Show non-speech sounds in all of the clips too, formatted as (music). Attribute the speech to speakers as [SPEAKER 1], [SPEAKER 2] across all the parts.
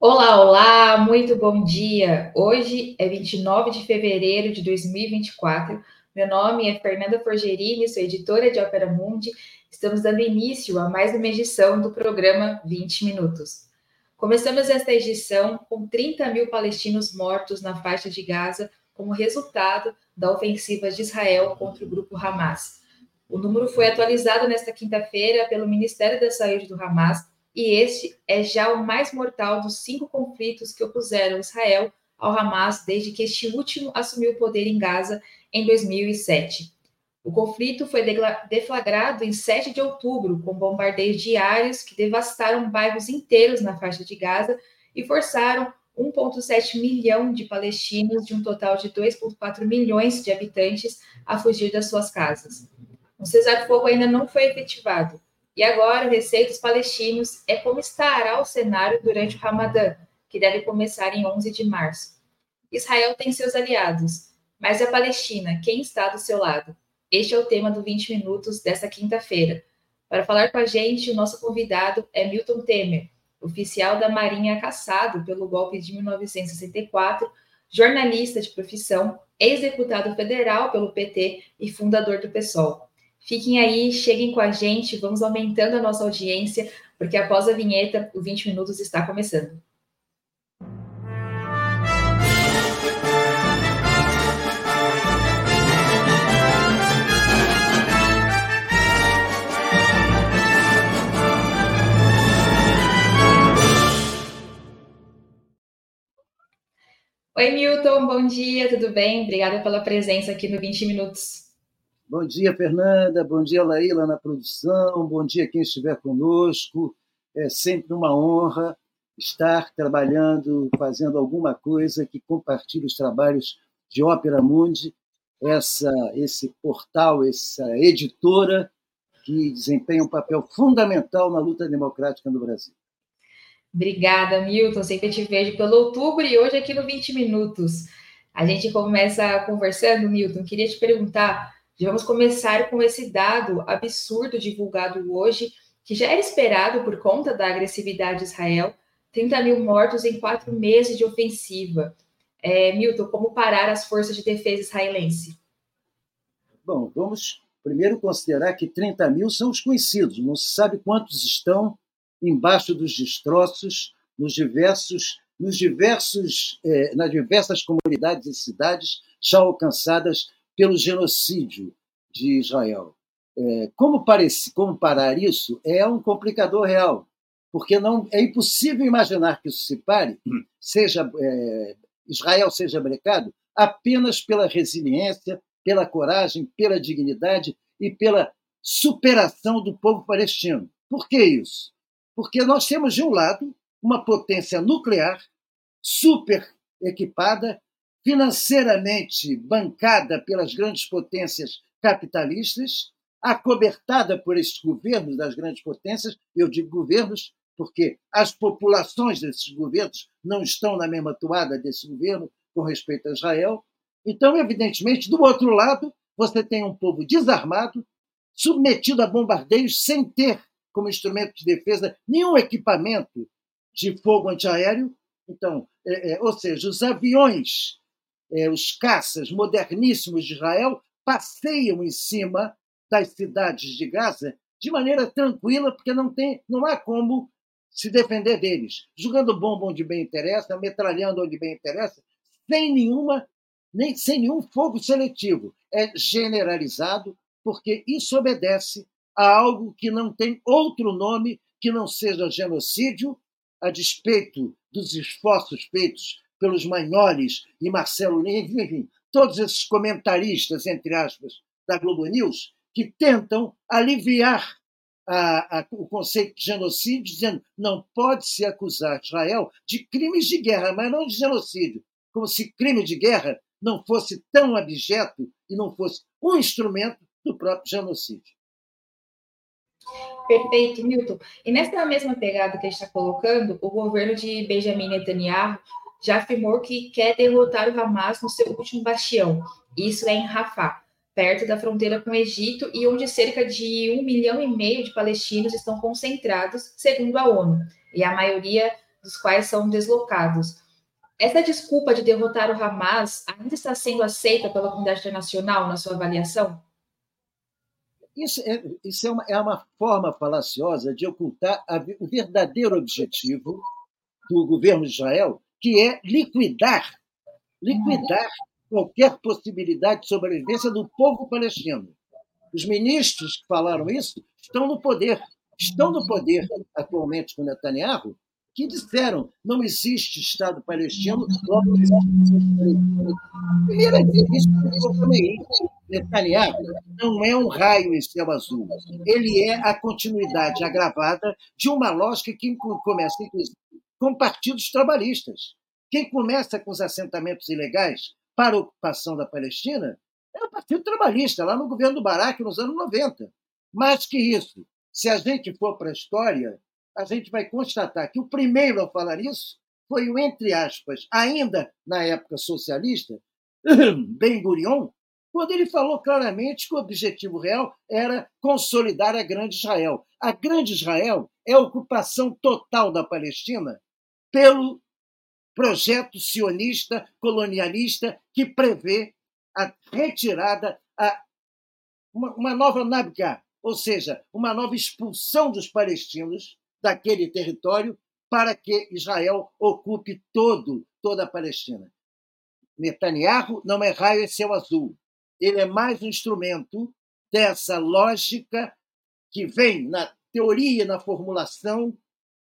[SPEAKER 1] Olá, olá, muito bom dia. Hoje é 29 de fevereiro de 2024. Meu nome é Fernanda Forgerini, sou editora de Ópera Mundi. Estamos dando início a mais uma edição do programa 20 Minutos. Começamos esta edição com 30 mil palestinos mortos na faixa de Gaza como resultado da ofensiva de Israel contra o grupo Hamas. O número foi atualizado nesta quinta-feira pelo Ministério da Saúde do Hamas e este é já o mais mortal dos cinco conflitos que opuseram Israel ao Hamas desde que este último assumiu o poder em Gaza em 2007. O conflito foi deflagrado em 7 de outubro, com bombardeios diários que devastaram bairros inteiros na faixa de Gaza e forçaram 1,7 milhão de palestinos, de um total de 2,4 milhões de habitantes, a fugir das suas casas. O cessar-fogo ainda não foi efetivado, e agora, o receio dos palestinos é como estará o cenário durante o Ramadã, que deve começar em 11 de março. Israel tem seus aliados, mas a Palestina, quem está do seu lado? Este é o tema do 20 Minutos desta quinta-feira. Para falar com a gente, o nosso convidado é Milton Temer, oficial da Marinha caçado pelo golpe de 1964, jornalista de profissão, ex-deputado federal pelo PT e fundador do PSOL. Fiquem aí, cheguem com a gente, vamos aumentando a nossa audiência, porque após a vinheta, o 20 Minutos está começando. Oi, Milton, bom dia, tudo bem? Obrigada pela presença aqui no 20 Minutos.
[SPEAKER 2] Bom dia, Fernanda. Bom dia, Laíla, na produção. Bom dia, quem estiver conosco. É sempre uma honra estar trabalhando, fazendo alguma coisa que compartilhe os trabalhos de Ópera Mundi, essa, esse portal, essa editora que desempenha um papel fundamental na luta democrática no Brasil.
[SPEAKER 1] Obrigada, Milton. Sempre te vejo pelo outubro e hoje aqui no 20 Minutos. A gente começa conversando, Milton. Queria te perguntar Vamos começar com esse dado absurdo divulgado hoje, que já era esperado por conta da agressividade de Israel: 30 mil mortos em quatro meses de ofensiva. É, Milton, como parar as forças de defesa israelense?
[SPEAKER 2] Bom, vamos primeiro considerar que 30 mil são os conhecidos, não se sabe quantos estão embaixo dos destroços nos diversos, nos diversos, eh, nas diversas comunidades e cidades já alcançadas pelo genocídio de Israel. É, como, parece, como parar isso é um complicador real, porque não é impossível imaginar que isso se pare, (clears throat) seja é, Israel seja brecado apenas pela resiliência, pela coragem, pela dignidade e pela superação do povo palestino. Por que isso? Porque nós temos, de um lado, uma potência nuclear super equipada financeiramente bancada pelas grandes potências capitalistas, acobertada por esses governos das grandes potências, eu digo governos porque as populações desses governos não estão na mesma toada desse governo com respeito a Israel. Então, evidentemente, do outro lado, você tem um povo desarmado, submetido a bombardeios sem ter como instrumento de defesa nenhum equipamento de fogo antiaéreo. Então, é, é, ou seja, os aviões é, os caças moderníssimos de Israel passeiam em cima das cidades de Gaza de maneira tranquila, porque não, tem, não há como se defender deles, jogando bomba onde bem interessa, metralhando onde bem interessa, sem nenhuma nem sem nenhum fogo seletivo. É generalizado, porque isso obedece a algo que não tem outro nome que não seja genocídio, a despeito dos esforços feitos pelos Manholes e Marcelo Lins, enfim, todos esses comentaristas, entre aspas, da Globo News, que tentam aliviar a, a, o conceito de genocídio, dizendo não pode se acusar Israel de crimes de guerra, mas não de genocídio, como se crime de guerra não fosse tão abjeto e não fosse um instrumento do próprio genocídio.
[SPEAKER 1] Perfeito, Milton. E nessa mesma pegada que a gente está colocando, o governo de Benjamin Netanyahu já afirmou que quer derrotar o Hamas no seu último bastião. Isso é em Rafah, perto da fronteira com o Egito e onde cerca de um milhão e meio de palestinos estão concentrados, segundo a ONU. E a maioria dos quais são deslocados. Essa desculpa de derrotar o Hamas ainda está sendo aceita pela comunidade internacional na sua avaliação?
[SPEAKER 2] Isso é, isso é, uma, é uma forma falaciosa de ocultar a, o verdadeiro objetivo do governo de Israel, que é liquidar, liquidar qualquer possibilidade de sobrevivência do povo palestino. Os ministros que falaram isso estão no poder, estão no poder atualmente com Netanyahu, que disseram não existe Estado palestino, logo não existe Primeira entrevista que Netanyahu não é um raio em céu azul. Ele é a continuidade agravada de uma lógica que começa, inclusive, com partidos trabalhistas. Quem começa com os assentamentos ilegais para a ocupação da Palestina é o Partido Trabalhista, lá no governo do Barak, nos anos 90. Mais que isso, se a gente for para a história, a gente vai constatar que o primeiro a falar isso foi o, entre aspas, ainda na época socialista, (clears throat) Ben Gurion, quando ele falou claramente que o objetivo real era consolidar a Grande Israel. A Grande Israel é a ocupação total da Palestina pelo projeto sionista colonialista que prevê a retirada, a, uma, uma nova Nabga, ou seja, uma nova expulsão dos palestinos daquele território para que Israel ocupe todo, toda a Palestina. Netanyahu não é raio, é céu azul. Ele é mais um instrumento dessa lógica que vem na teoria, na formulação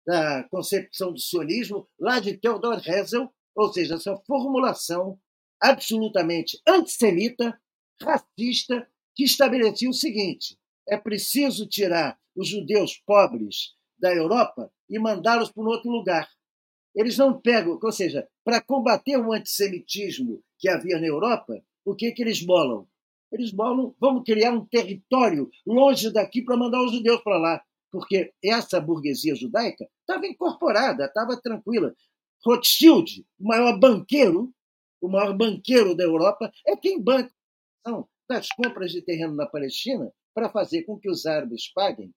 [SPEAKER 2] da concepção do sionismo, lá de Theodor Herzl, ou seja, essa formulação absolutamente antissemita, racista, que estabelecia o seguinte: é preciso tirar os judeus pobres da Europa e mandá-los para um outro lugar. Eles não pegam, ou seja, para combater o antissemitismo que havia na Europa, o que, que eles bolam? Eles bolam, vamos criar um território longe daqui para mandar os judeus para lá, porque essa burguesia judaica estava incorporada, estava tranquila. Rothschild, o maior banqueiro, o maior banqueiro da Europa, é quem banca das compras de terreno na Palestina para fazer com que os árabes paguem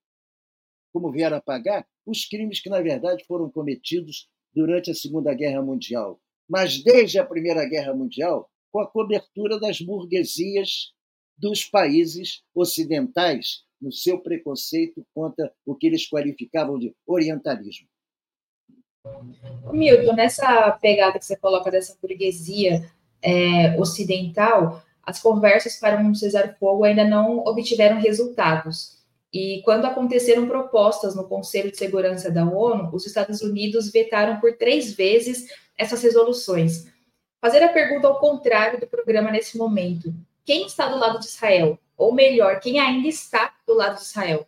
[SPEAKER 2] como vieram a pagar, os crimes que, na verdade, foram cometidos durante a Segunda Guerra Mundial. Mas desde a Primeira Guerra Mundial, com a cobertura das burguesias dos países ocidentais no seu preconceito contra o que eles qualificavam de orientalismo.
[SPEAKER 1] Milton, nessa pegada que você coloca dessa burguesia é, ocidental, as conversas para um cessar-fogo ainda não obtiveram resultados. E quando aconteceram propostas no Conselho de Segurança da ONU, os Estados Unidos vetaram por três vezes essas resoluções. Fazer a pergunta ao contrário do programa nesse momento: quem está do lado de Israel? Ou melhor, quem ainda está do lado de Israel?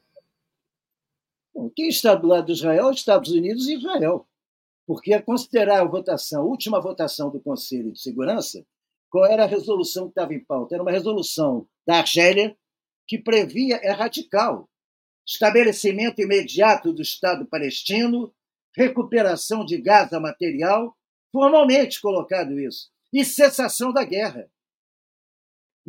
[SPEAKER 2] Quem está do lado de Israel? Estados Unidos e Israel. Porque a considerar a votação, a última votação do Conselho de Segurança, qual era a resolução que estava em pauta? Era uma resolução da Argélia que previa, é radical, estabelecimento imediato do Estado palestino, recuperação de Gaza material, formalmente colocado isso, e cessação da guerra.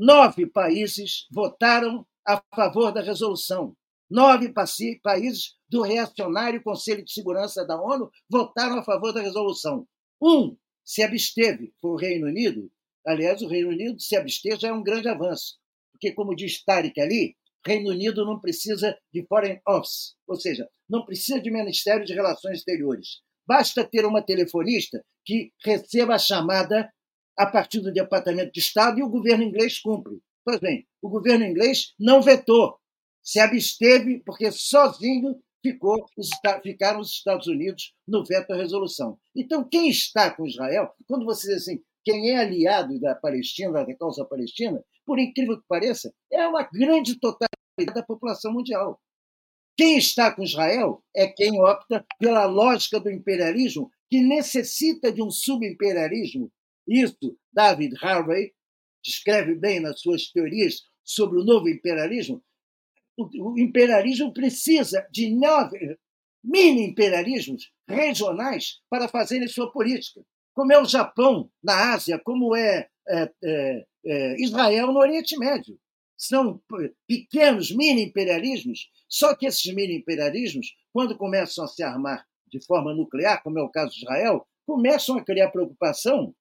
[SPEAKER 2] Nove países votaram a favor da resolução. Nove países do reacionário Conselho de Segurança da ONU votaram a favor da resolução. Um se absteve, foi o Reino Unido. Aliás, o Reino Unido se abster já é um grande avanço, porque, como diz Tarek ali, Reino Unido não precisa de Foreign Office, ou seja, não precisa de Ministério de Relações Exteriores. Basta ter uma telefonista que receba a chamada a partir do Departamento de Estado e o governo inglês cumpre. Pois bem, o governo inglês não vetou, se absteve, porque sozinho ficou, ficaram os Estados Unidos no veto à resolução. Então, quem está com Israel, quando você diz assim, quem é aliado da Palestina, da causa palestina, por incrível que pareça, é uma grande totalidade da população mundial. Quem está com Israel é quem opta pela lógica do imperialismo, que necessita de um subimperialismo. Isso, David Harvey descreve bem nas suas teorias sobre o novo imperialismo. O, imperialismo precisa de nove mini-imperialismos regionais para fazerem sua política, como é o Japão na Ásia, como é, é, é é, Israel no Oriente Médio. São pequenos mini-imperialismos, só que esses mini-imperialismos, quando começam a se armar de forma nuclear, como é o caso de Israel, começam a criar preocupação,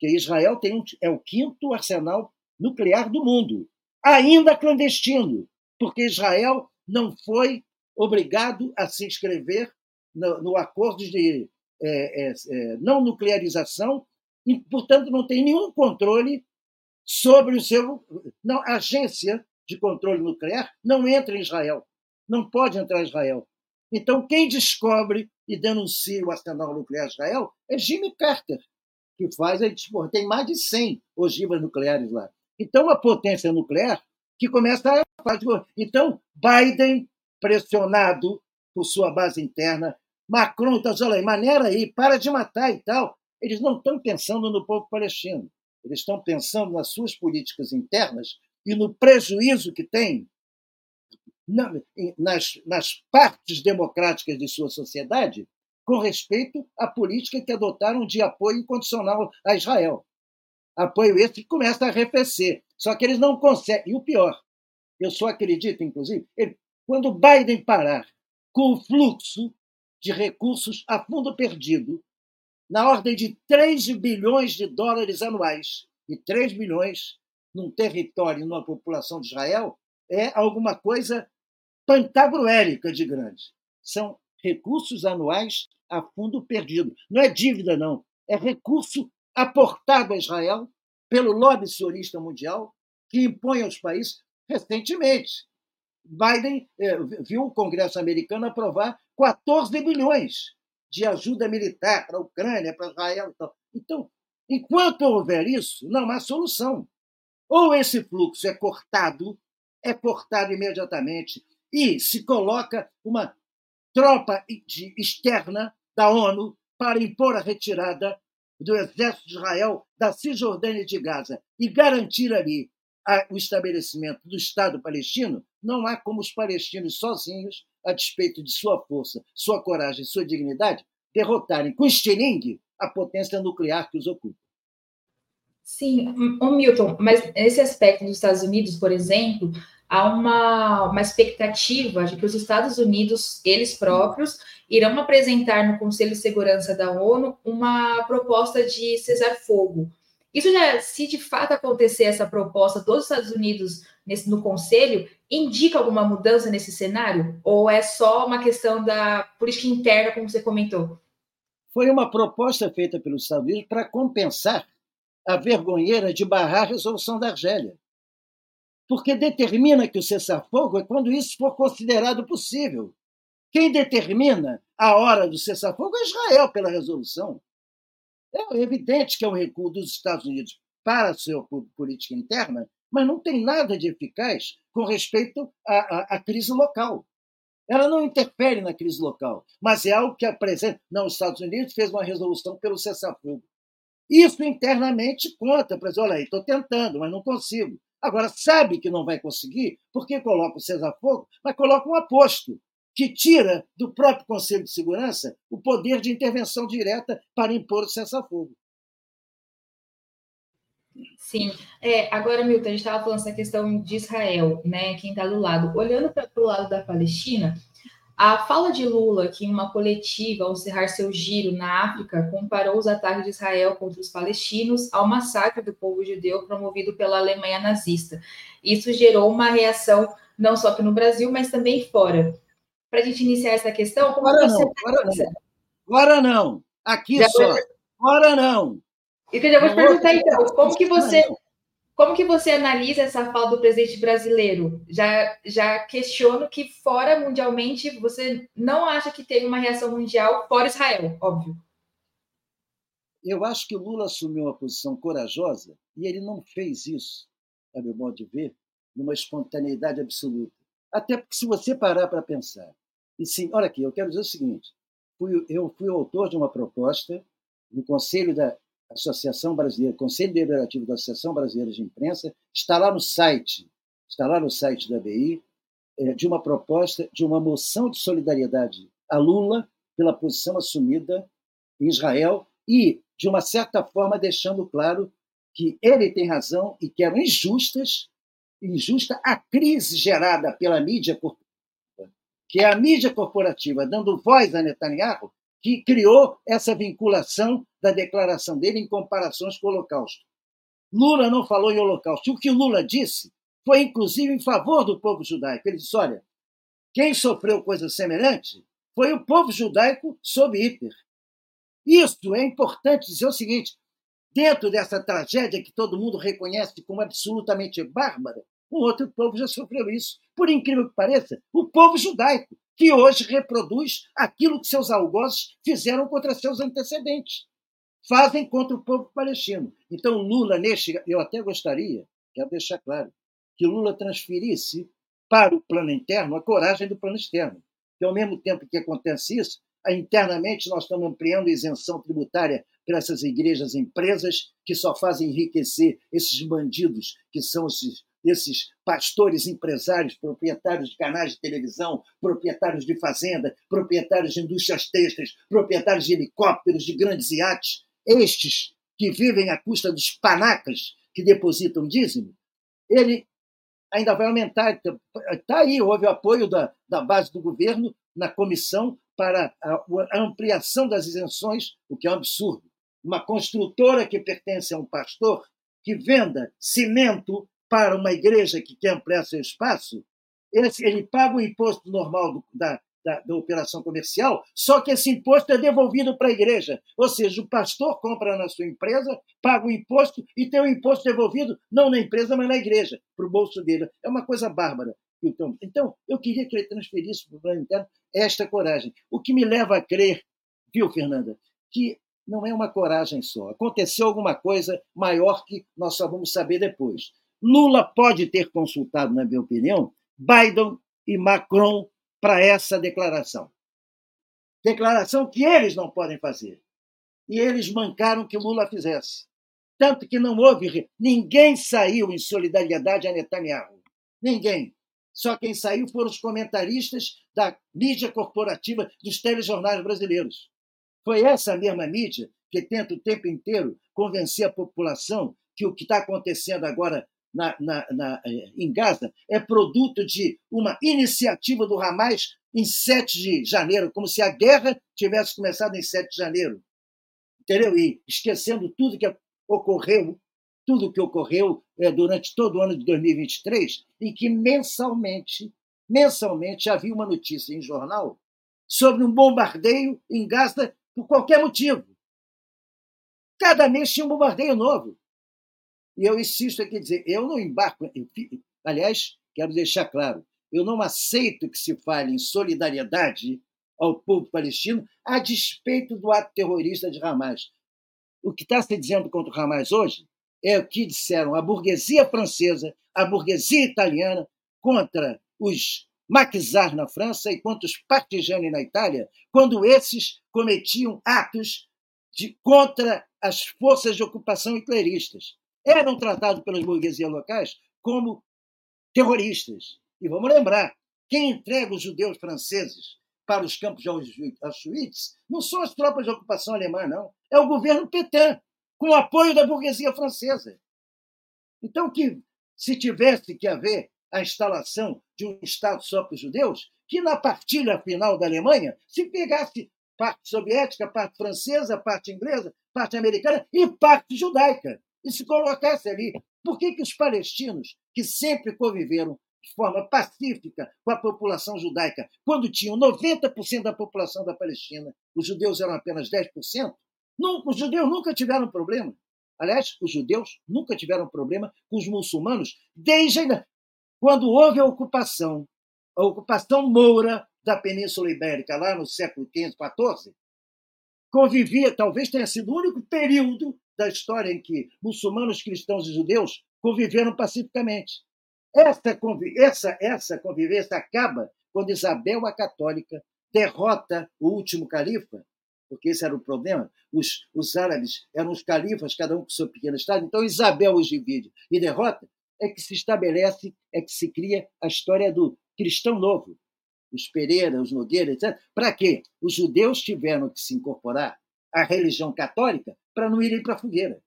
[SPEAKER 2] que Israel tem um, é o quinto arsenal nuclear do mundo, ainda clandestino, porque Israel não foi obrigado a se inscrever no, no acordo de é, é, é, não nuclearização e, portanto, não tem nenhum controle sobre o seu. Não, a agência de controle nuclear não entra em Israel, não pode entrar em Israel. Então, quem descobre e denuncia o arsenal nuclear de Israel é Jimmy Carter, que faz. Tipo, tem mais de 100 ogivas nucleares lá. Então, uma potência nuclear que começa a. Então, Biden, pressionado por sua base interna, Macron está dizendo, maneira aí, para de matar e tal. Eles não estão pensando no povo palestino. Eles estão pensando nas suas políticas internas e no prejuízo que tem nas, nas partes democráticas de sua sociedade com respeito à política que adotaram de apoio incondicional a Israel. Apoio esse que começa a arrefecer. Só que eles não conseguem. E o pior, eu só acredito, inclusive, ele, quando Biden parar com o fluxo de recursos a fundo perdido, na ordem de 3 bilhões de dólares anuais, e 3 bilhões num território, numa população de Israel, é alguma coisa pantagruélica de grande. São recursos anuais a fundo perdido. Não é dívida, não. É recurso aportado a Israel pelo lobby sionista mundial que impõe aos países recentemente. Biden eh, viu o Congresso americano aprovar 14 bilhões de ajuda militar para a Ucrânia, para Israel. Então, enquanto houver isso, não há solução. Ou esse fluxo é cortado, é cortado imediatamente, e se coloca uma tropa externa da ONU para impor a retirada do exército de Israel da Cisjordânia e de Gaza e garantir ali o estabelecimento do Estado palestino, não há como os palestinos sozinhos, a despeito de sua força, sua coragem, sua dignidade, derrotarem com estilingue a potência nuclear que os ocupa.
[SPEAKER 1] Sim, o Milton, mas esse aspecto dos Estados Unidos, por exemplo, há uma, uma expectativa de que os Estados Unidos, eles próprios, irão apresentar no Conselho de Segurança da ONU uma proposta de cessar fogo. Isso já, se de fato acontecer essa proposta dos Estados Unidos nesse, no Conselho, indica alguma mudança nesse cenário? Ou é só uma questão da política interna, como você comentou?
[SPEAKER 2] Foi uma proposta feita pelos Estados Unidos para compensar a vergonheira de barrar a resolução da Argélia porque determina que o cessar-fogo é quando isso for considerado possível. Quem determina a hora do cessar-fogo é Israel, pela resolução. É evidente que é um recuo dos Estados Unidos para a sua política interna, mas não tem nada de eficaz com respeito à, à, à crise local. Ela não interfere na crise local, mas é algo que apresenta. Não, os Estados Unidos fez uma resolução pelo cessar-fogo. Isso internamente conta para dizer: olha aí, estou tentando, mas não consigo. Agora, sabe que não vai conseguir, porque coloca o César Fogo, mas coloca um aposto que tira do próprio Conselho de Segurança o poder de intervenção direta para impor o cessar-fogo.
[SPEAKER 1] Sim. É, agora, Milton, a gente estava falando essa questão de Israel, né? Quem está do lado. Olhando para o lado da Palestina, a fala de Lula, que em uma coletiva, ao encerrar seu giro na África, comparou os ataques de Israel contra os palestinos ao massacre do povo judeu promovido pela Alemanha nazista. Isso gerou uma reação não só aqui no Brasil, mas também fora. Para a gente iniciar essa questão,
[SPEAKER 2] como agora você... Não, agora não, não. Aqui já só. Agora não.
[SPEAKER 1] E eu já vou te perguntar, então, como que você... Como que você analisa essa fala do presidente brasileiro? Já, já questiono que fora mundialmente você não acha que teve uma reação mundial fora Israel, óbvio.
[SPEAKER 2] Eu acho que o Lula assumiu uma posição corajosa e ele não fez isso, a meu modo de ver, numa espontaneidade absoluta. Até porque se você parar para pensar, e sim, olha aqui, eu quero dizer o seguinte: fui, eu fui autor de uma proposta no Conselho da Associação Brasileira, Conselho Deliberativo da Associação Brasileira de Imprensa, está lá no site, está lá no site da BI, é, de uma proposta de uma moção de solidariedade a Lula pela posição assumida em Israel e, de uma certa forma, deixando claro que ele tem razão e que eram injustas, injusta a crise gerada pela mídia corporativa, que é a mídia corporativa dando voz a Netanyahu, que criou essa vinculação da declaração dele em comparações com o Holocausto. Lula não falou em Holocausto. O que Lula disse foi, inclusive, em favor do povo judaico. Ele disse: olha, quem sofreu coisa semelhante foi o povo judaico sob Hitler. Isso é importante dizer o seguinte: dentro dessa tragédia que todo mundo reconhece como absolutamente bárbara, um outro povo já sofreu isso. Por incrível que pareça, o povo judaico, que hoje reproduz aquilo que seus algozes fizeram contra seus antecedentes. Fazem contra o povo palestino. Então, Lula, neste. Eu até gostaria, quero deixar claro, que Lula transferisse para o plano interno a coragem do plano externo. Que, ao mesmo tempo que acontece isso, internamente nós estamos ampliando a isenção tributária para essas igrejas empresas que só fazem enriquecer esses bandidos que são esses, esses pastores empresários, proprietários de canais de televisão, proprietários de fazenda, proprietários de indústrias têxteis, proprietários de helicópteros, de grandes iates, estes que vivem à custa dos panacas que depositam dízimo, ele ainda vai aumentar. Está aí, houve apoio da, da base do governo na comissão para a, a ampliação das isenções, o que é um absurdo. Uma construtora que pertence a um pastor que venda cimento para uma igreja que quer ampliar seu espaço, esse, ele paga o imposto normal do, da, da, da, operação comercial, só que esse imposto é devolvido para a igreja. Ou seja, o pastor compra na sua empresa, paga o imposto e tem o imposto devolvido, não na empresa, mas na igreja, para o bolso dele. É uma coisa bárbara. Então, então, eu queria que ele transferisse para o plano interno esta coragem. O que me leva a crer, viu, Fernanda, que não é uma coragem só. Aconteceu alguma coisa maior que nós só vamos saber depois. Lula pode ter consultado, na minha opinião, Biden e Macron para essa declaração. Declaração que eles não podem fazer. E eles mancaram que Lula fizesse. Tanto que não houve. Ninguém saiu em solidariedade a Netanyahu. Ninguém. Só quem saiu foram os comentaristas da mídia corporativa dos telejornais brasileiros. Foi essa mesma mídia que tenta o tempo inteiro convencer a população que o que está acontecendo agora na, na, na, eh, em Gaza é produto de uma iniciativa do Hamas em 7 de janeiro, como se a guerra tivesse começado em 7 de janeiro. Entendeu? E esquecendo tudo que ocorreu tudo que ocorreu é, durante todo o ano de 2023, em que mensalmente, mensalmente havia uma notícia em jornal sobre um bombardeio em Gaza por qualquer motivo. Cada mês tinha um bombardeio novo. E eu insisto aqui dizer, eu não embarco, aliás, quero deixar claro, eu não aceito que se fale em solidariedade ao povo palestino a despeito do ato terrorista de Hamas. O que está se dizendo contra o Hamas hoje é o que disseram a burguesia francesa, a burguesia italiana contra os maquisar na França e contra os partigiani na Itália, quando esses cometiam atos de, contra as forças de ocupação hitleristas. Eram tratados pelas burguesias locais como terroristas. E vamos lembrar, quem entrega os judeus franceses para os campos de Auschwitz não são as tropas de ocupação alemã, não. É o governo Petain, com o apoio da burguesia francesa. Então, que se tivesse que haver a instalação de um Estado só para os judeus, que na partilha final da Alemanha se pegasse parte soviética, parte francesa, parte inglesa, parte americana e parte judaica, e se colocasse ali. Por que, que os palestinos, que sempre conviveram de forma pacífica com a população judaica, quando tinham 90% da população da Palestina, os judeus eram apenas 10%, os judeus nunca tiveram problema. Aliás, os judeus nunca tiveram problema com os muçulmanos desde quando houve a ocupação, a ocupação moura da Península Ibérica, lá no século XV, XIV, convivia, talvez tenha sido o único período da história em que muçulmanos, cristãos e judeus conviveram pacificamente. Essa, essa, essa convivência acaba quando Isabel a Católica derrota o último califa porque esse era o problema. Os, os árabes eram os califas, cada um com seu pequeno estado. Então Isabel os divide e derrota. É que se estabelece, é que se cria a história do cristão novo. Os Pereira, os Nogueira, etc. Para quê? Os judeus tiveram que se incorporar à religião católica para não irem para a fogueira.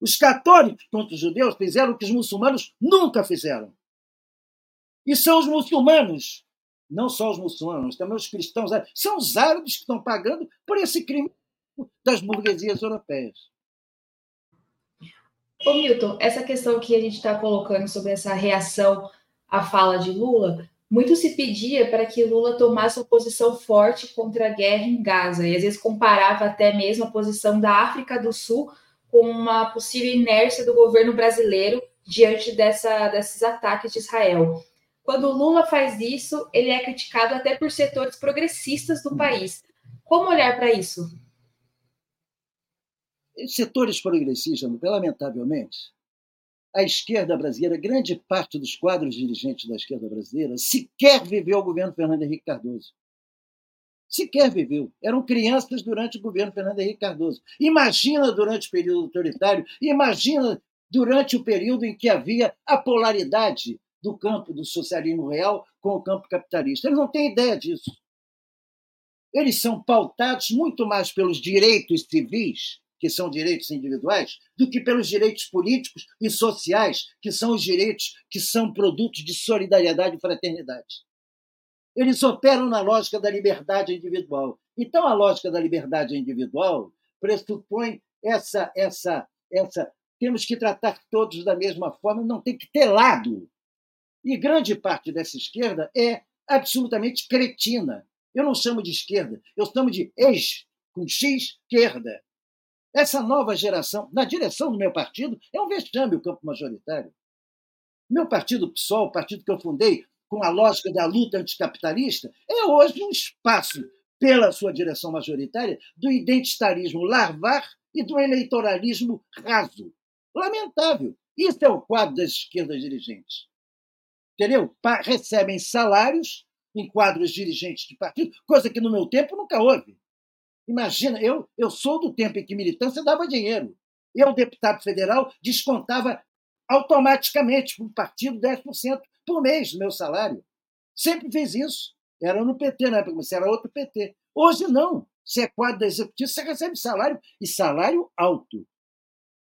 [SPEAKER 2] Os católicos contra os judeus fizeram o que os muçulmanos nunca fizeram. E são os muçulmanos não só os muçulmanos, também os cristãos árabes. São os árabes que estão pagando por esse crime das burguesias europeias.
[SPEAKER 1] Ô Milton, essa questão que a gente está colocando sobre essa reação à fala de Lula, muito se pedia para que Lula tomasse uma posição forte contra a guerra em Gaza, e às vezes comparava até mesmo a posição da África do Sul com uma possível inércia do governo brasileiro diante dessa, desses ataques de Israel. Quando Lula faz isso, ele é criticado até por setores progressistas do país. Como olhar para isso?
[SPEAKER 2] Setores progressistas, lamentavelmente, a esquerda brasileira, grande parte dos quadros dirigentes da esquerda brasileira, sequer viveu o governo Fernando Henrique Cardoso. Sequer viveu. Eram crianças durante o governo Fernando Henrique Cardoso. Imagina durante o período autoritário, imagina durante o período em que havia a polaridade do campo do socialismo real com o campo capitalista. Eles não têm ideia disso. Eles são pautados muito mais pelos direitos civis, que são direitos individuais, do que pelos direitos políticos e sociais, que são os direitos que são produtos de solidariedade e fraternidade. Eles operam na lógica da liberdade individual. Então, a lógica da liberdade individual pressupõe essa, essa, essa. Temos que tratar todos da mesma forma, não tem que ter lado. E grande parte dessa esquerda é absolutamente cretina. Eu não chamo de esquerda, eu chamo de ex, com X, esquerda. Essa nova geração, na direção do meu partido, é um vexame o campo majoritário. Meu partido PSOL, o partido que eu fundei com a lógica da luta anticapitalista, é hoje um espaço, pela sua direção majoritária, do identitarismo larvar e do eleitoralismo raso. Lamentável. Isso é o quadro das esquerdas dirigentes entendeu? recebem salários em quadros dirigentes de partido, coisa que no meu tempo nunca houve. Imagina, eu, eu sou do tempo em que militância dava dinheiro. Eu, deputado federal, descontava automaticamente para o partido 10% por mês do meu salário. Sempre fiz isso. Era no PT na época, mas era outro PT. Hoje não. Você é quadro da executiva, você recebe salário, e salário alto.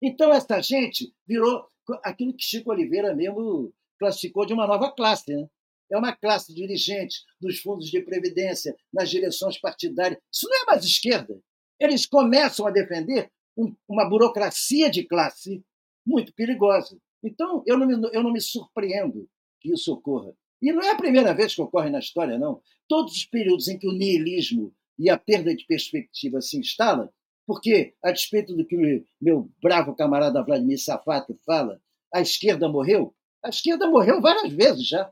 [SPEAKER 2] Então, essa gente virou aquilo que Chico Oliveira mesmo classificou de uma nova classe. Né? É uma classe dirigente dos fundos de previdência, nas direções partidárias. Isso não é mais esquerda. Eles começam a defender um, uma burocracia de classe muito perigosa. Então, eu não, me, eu não me surpreendo que isso ocorra. E não é a primeira vez que ocorre na história, não. Todos os períodos em que o niilismo e a perda de perspectiva se instala, porque, a despeito do que meu bravo camarada Vladimir Safato fala, a esquerda morreu, a esquerda morreu várias vezes já.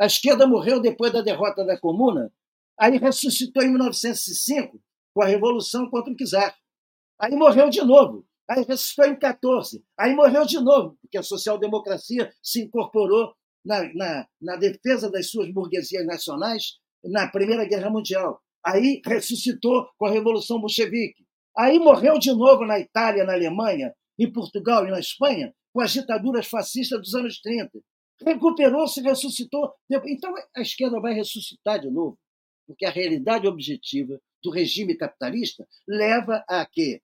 [SPEAKER 2] A esquerda morreu depois da derrota da Comuna, aí ressuscitou em 1905 com a Revolução contra o Czar. Aí morreu de novo, aí ressuscitou em 14, aí morreu de novo, porque a social-democracia se incorporou na, na, na defesa das suas burguesias nacionais na Primeira Guerra Mundial. Aí ressuscitou com a Revolução Bolchevique. Aí morreu de novo na Itália, na Alemanha, em Portugal e na Espanha, com as ditaduras fascistas dos anos 30. Recuperou-se, ressuscitou. Então a esquerda vai ressuscitar de novo, porque a realidade objetiva do regime capitalista leva a que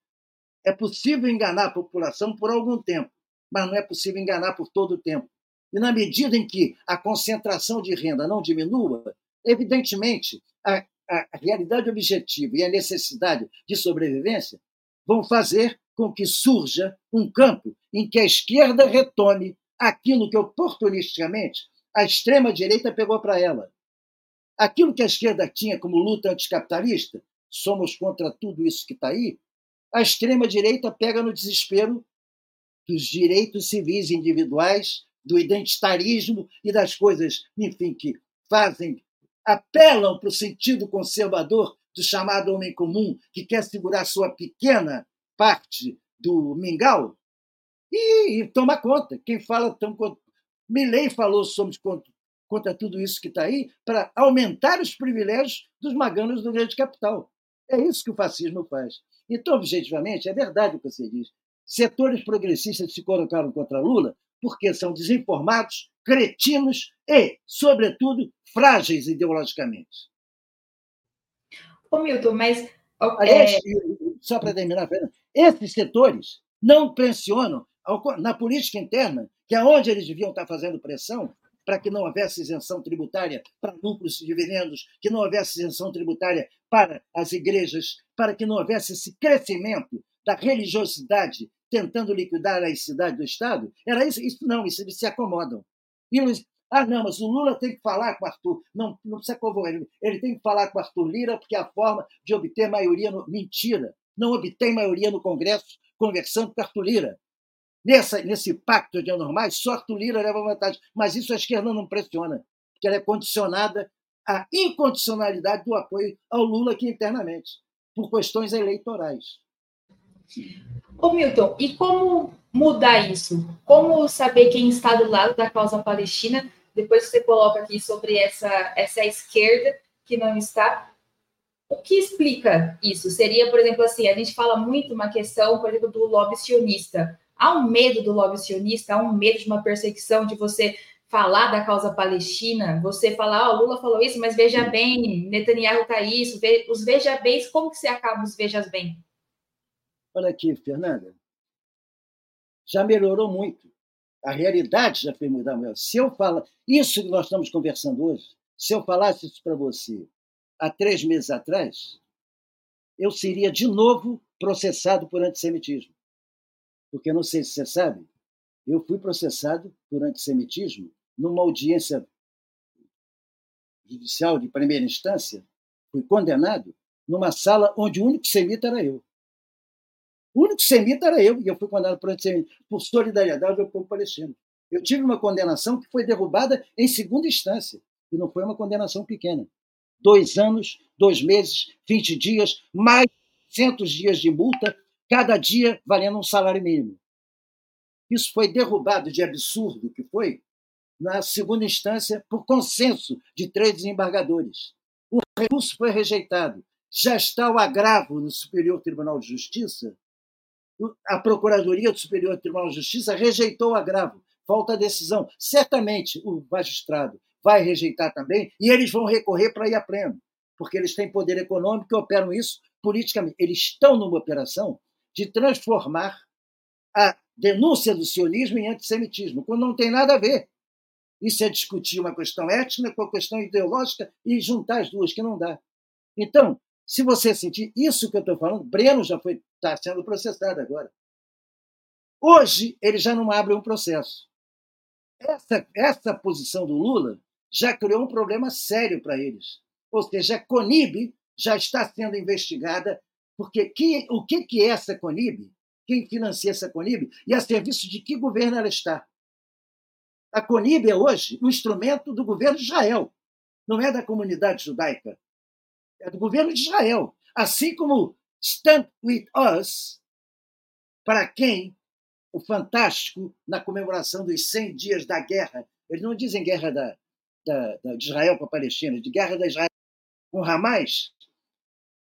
[SPEAKER 2] é possível enganar a população por algum tempo, mas não é possível enganar por todo o tempo. E na medida em que a concentração de renda não diminua, evidentemente a, a realidade objetiva e a necessidade de sobrevivência vão fazer com que surja um campo em que a esquerda retome aquilo que oportunisticamente a extrema-direita pegou para ela. Aquilo que a esquerda tinha como luta anticapitalista, somos contra tudo isso que está aí, a extrema-direita pega no desespero dos direitos civis individuais, do identitarismo e das coisas, enfim, que fazem, apelam para o sentido conservador do chamado homem comum, que quer segurar sua pequena parte do mingau e, e toma conta. Quem fala tão Milley falou somos contra, contra tudo isso que está aí para aumentar os privilégios dos maganos do grande capital. É isso que o fascismo faz. Então, objetivamente, é verdade o que você diz. Setores progressistas se colocaram contra Lula porque são desinformados, cretinos e, sobretudo, frágeis ideologicamente.
[SPEAKER 1] Ô, Milton, mas.
[SPEAKER 2] Aliás, é... só para terminar, esses setores não pressionam na política interna, que é onde eles deviam estar fazendo pressão, para que não houvesse isenção tributária para lucros e dividendos, que não houvesse isenção tributária para as igrejas, para que não houvesse esse crescimento da religiosidade tentando liquidar a laicidade do Estado? Era isso? Isso não, isso eles se acomodam. E eles, ah, não, mas o Lula tem que falar com o Arthur. Não, não precisa convocar ele. Ele tem que falar com o Arthur Lira, porque é a forma de obter maioria. No... Mentira! Não obtém maioria no Congresso conversando com Arthur Lira. Nessa, nesse pacto de anormais, só Arthur Lira leva vantagem. Mas isso a esquerda não pressiona, porque ela é condicionada à incondicionalidade do apoio ao Lula aqui internamente, por questões eleitorais.
[SPEAKER 1] Ô Milton, e como mudar isso? Como saber quem está do lado da causa palestina? Depois que você coloca aqui sobre essa, essa esquerda que não está, o que explica isso? Seria, por exemplo, assim, a gente fala muito uma questão, por exemplo, do lobby sionista. Há um medo do lobby sionista, há um medo de uma perseguição, de você falar da causa palestina, você falar, ó, oh, Lula falou isso, mas veja bem, Netanyahu tá isso, os veja bem, como que você acaba os vejas bem?
[SPEAKER 2] Olha aqui, Fernanda, já melhorou muito. A realidade já foi mudar. Se eu falar isso que nós estamos conversando hoje, se eu falasse isso para você há três meses atrás, eu seria de novo processado por antissemitismo. Porque não sei se você sabe, eu fui processado por antissemitismo numa audiência judicial de primeira instância, fui condenado numa sala onde o único semita era eu. O único semita era eu, e eu fui condenado por por solidariedade ao povo palestino. Eu tive uma condenação que foi derrubada em segunda instância, e não foi uma condenação pequena. Dois anos, dois meses, 20 dias, mais centos dias de multa, cada dia valendo um salário mínimo. Isso foi derrubado de absurdo que foi na segunda instância por consenso de três desembargadores. O recurso foi rejeitado. Já está o agravo no Superior Tribunal de Justiça a Procuradoria do Superior Tribunal de Justiça rejeitou o agravo, falta a decisão. Certamente o magistrado vai rejeitar também e eles vão recorrer para ir a pleno, porque eles têm poder econômico e operam isso politicamente. Eles estão numa operação de transformar a denúncia do sionismo em antissemitismo, quando não tem nada a ver. Isso é discutir uma questão étnica com a questão ideológica e juntar as duas, que não dá. Então, se você sentir isso que eu estou falando, Breno já foi está sendo processado agora. Hoje ele já não abre um processo. Essa, essa posição do Lula já criou um problema sério para eles. Ou seja, a Conib já está sendo investigada, porque que, o que, que é essa Conib? Quem financia essa Conib? E a serviço de que governo ela está? A Conib é hoje um instrumento do governo de Israel, não é da comunidade judaica é do governo de Israel. Assim como Stand With Us, para quem o Fantástico, na comemoração dos 100 dias da guerra, eles não dizem guerra da, da, da de Israel com a Palestina, de guerra da Israel com Hamas,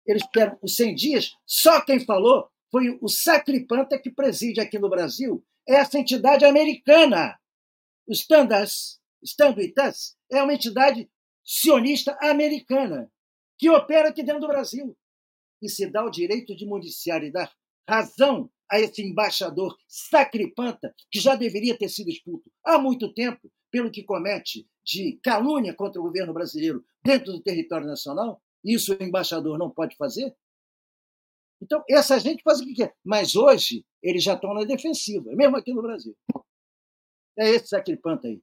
[SPEAKER 2] eles querem os 100 dias, só quem falou foi o Sacripanta que preside aqui no Brasil, essa entidade americana. O Stand, Us, Stand With Us é uma entidade sionista americana que opera aqui dentro do Brasil. E se dá o direito de municiar e dar razão a esse embaixador sacripanta, que já deveria ter sido expulso há muito tempo pelo que comete de calúnia contra o governo brasileiro dentro do território nacional, isso o embaixador não pode fazer? Então, essa gente faz o que quer. Mas hoje, eles já estão na defensiva, mesmo aqui no Brasil. É esse sacripanta aí.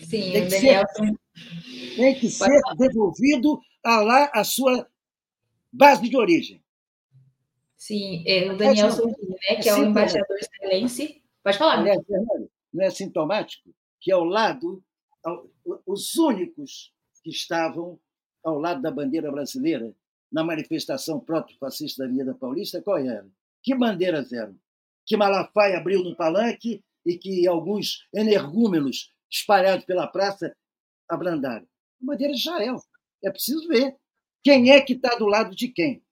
[SPEAKER 1] Sim, tem que Daniel.
[SPEAKER 2] Ser, tem que ser devolvido a lá a sua base de origem.
[SPEAKER 1] Sim, é o Daniel Sorrilho, né, que é, é o embaixador israelense. Pode falar.
[SPEAKER 2] Aliás, não é sintomático que ao lado, os únicos que estavam ao lado da bandeira brasileira na manifestação proto-fascista da Avenida Paulista, qual era? Que bandeiras eram? Que Malafaia abriu no palanque e que alguns energúmenos espalhados pela praça abrandaram. Bandeira de Israel. É preciso ver quem é que está do lado de quem.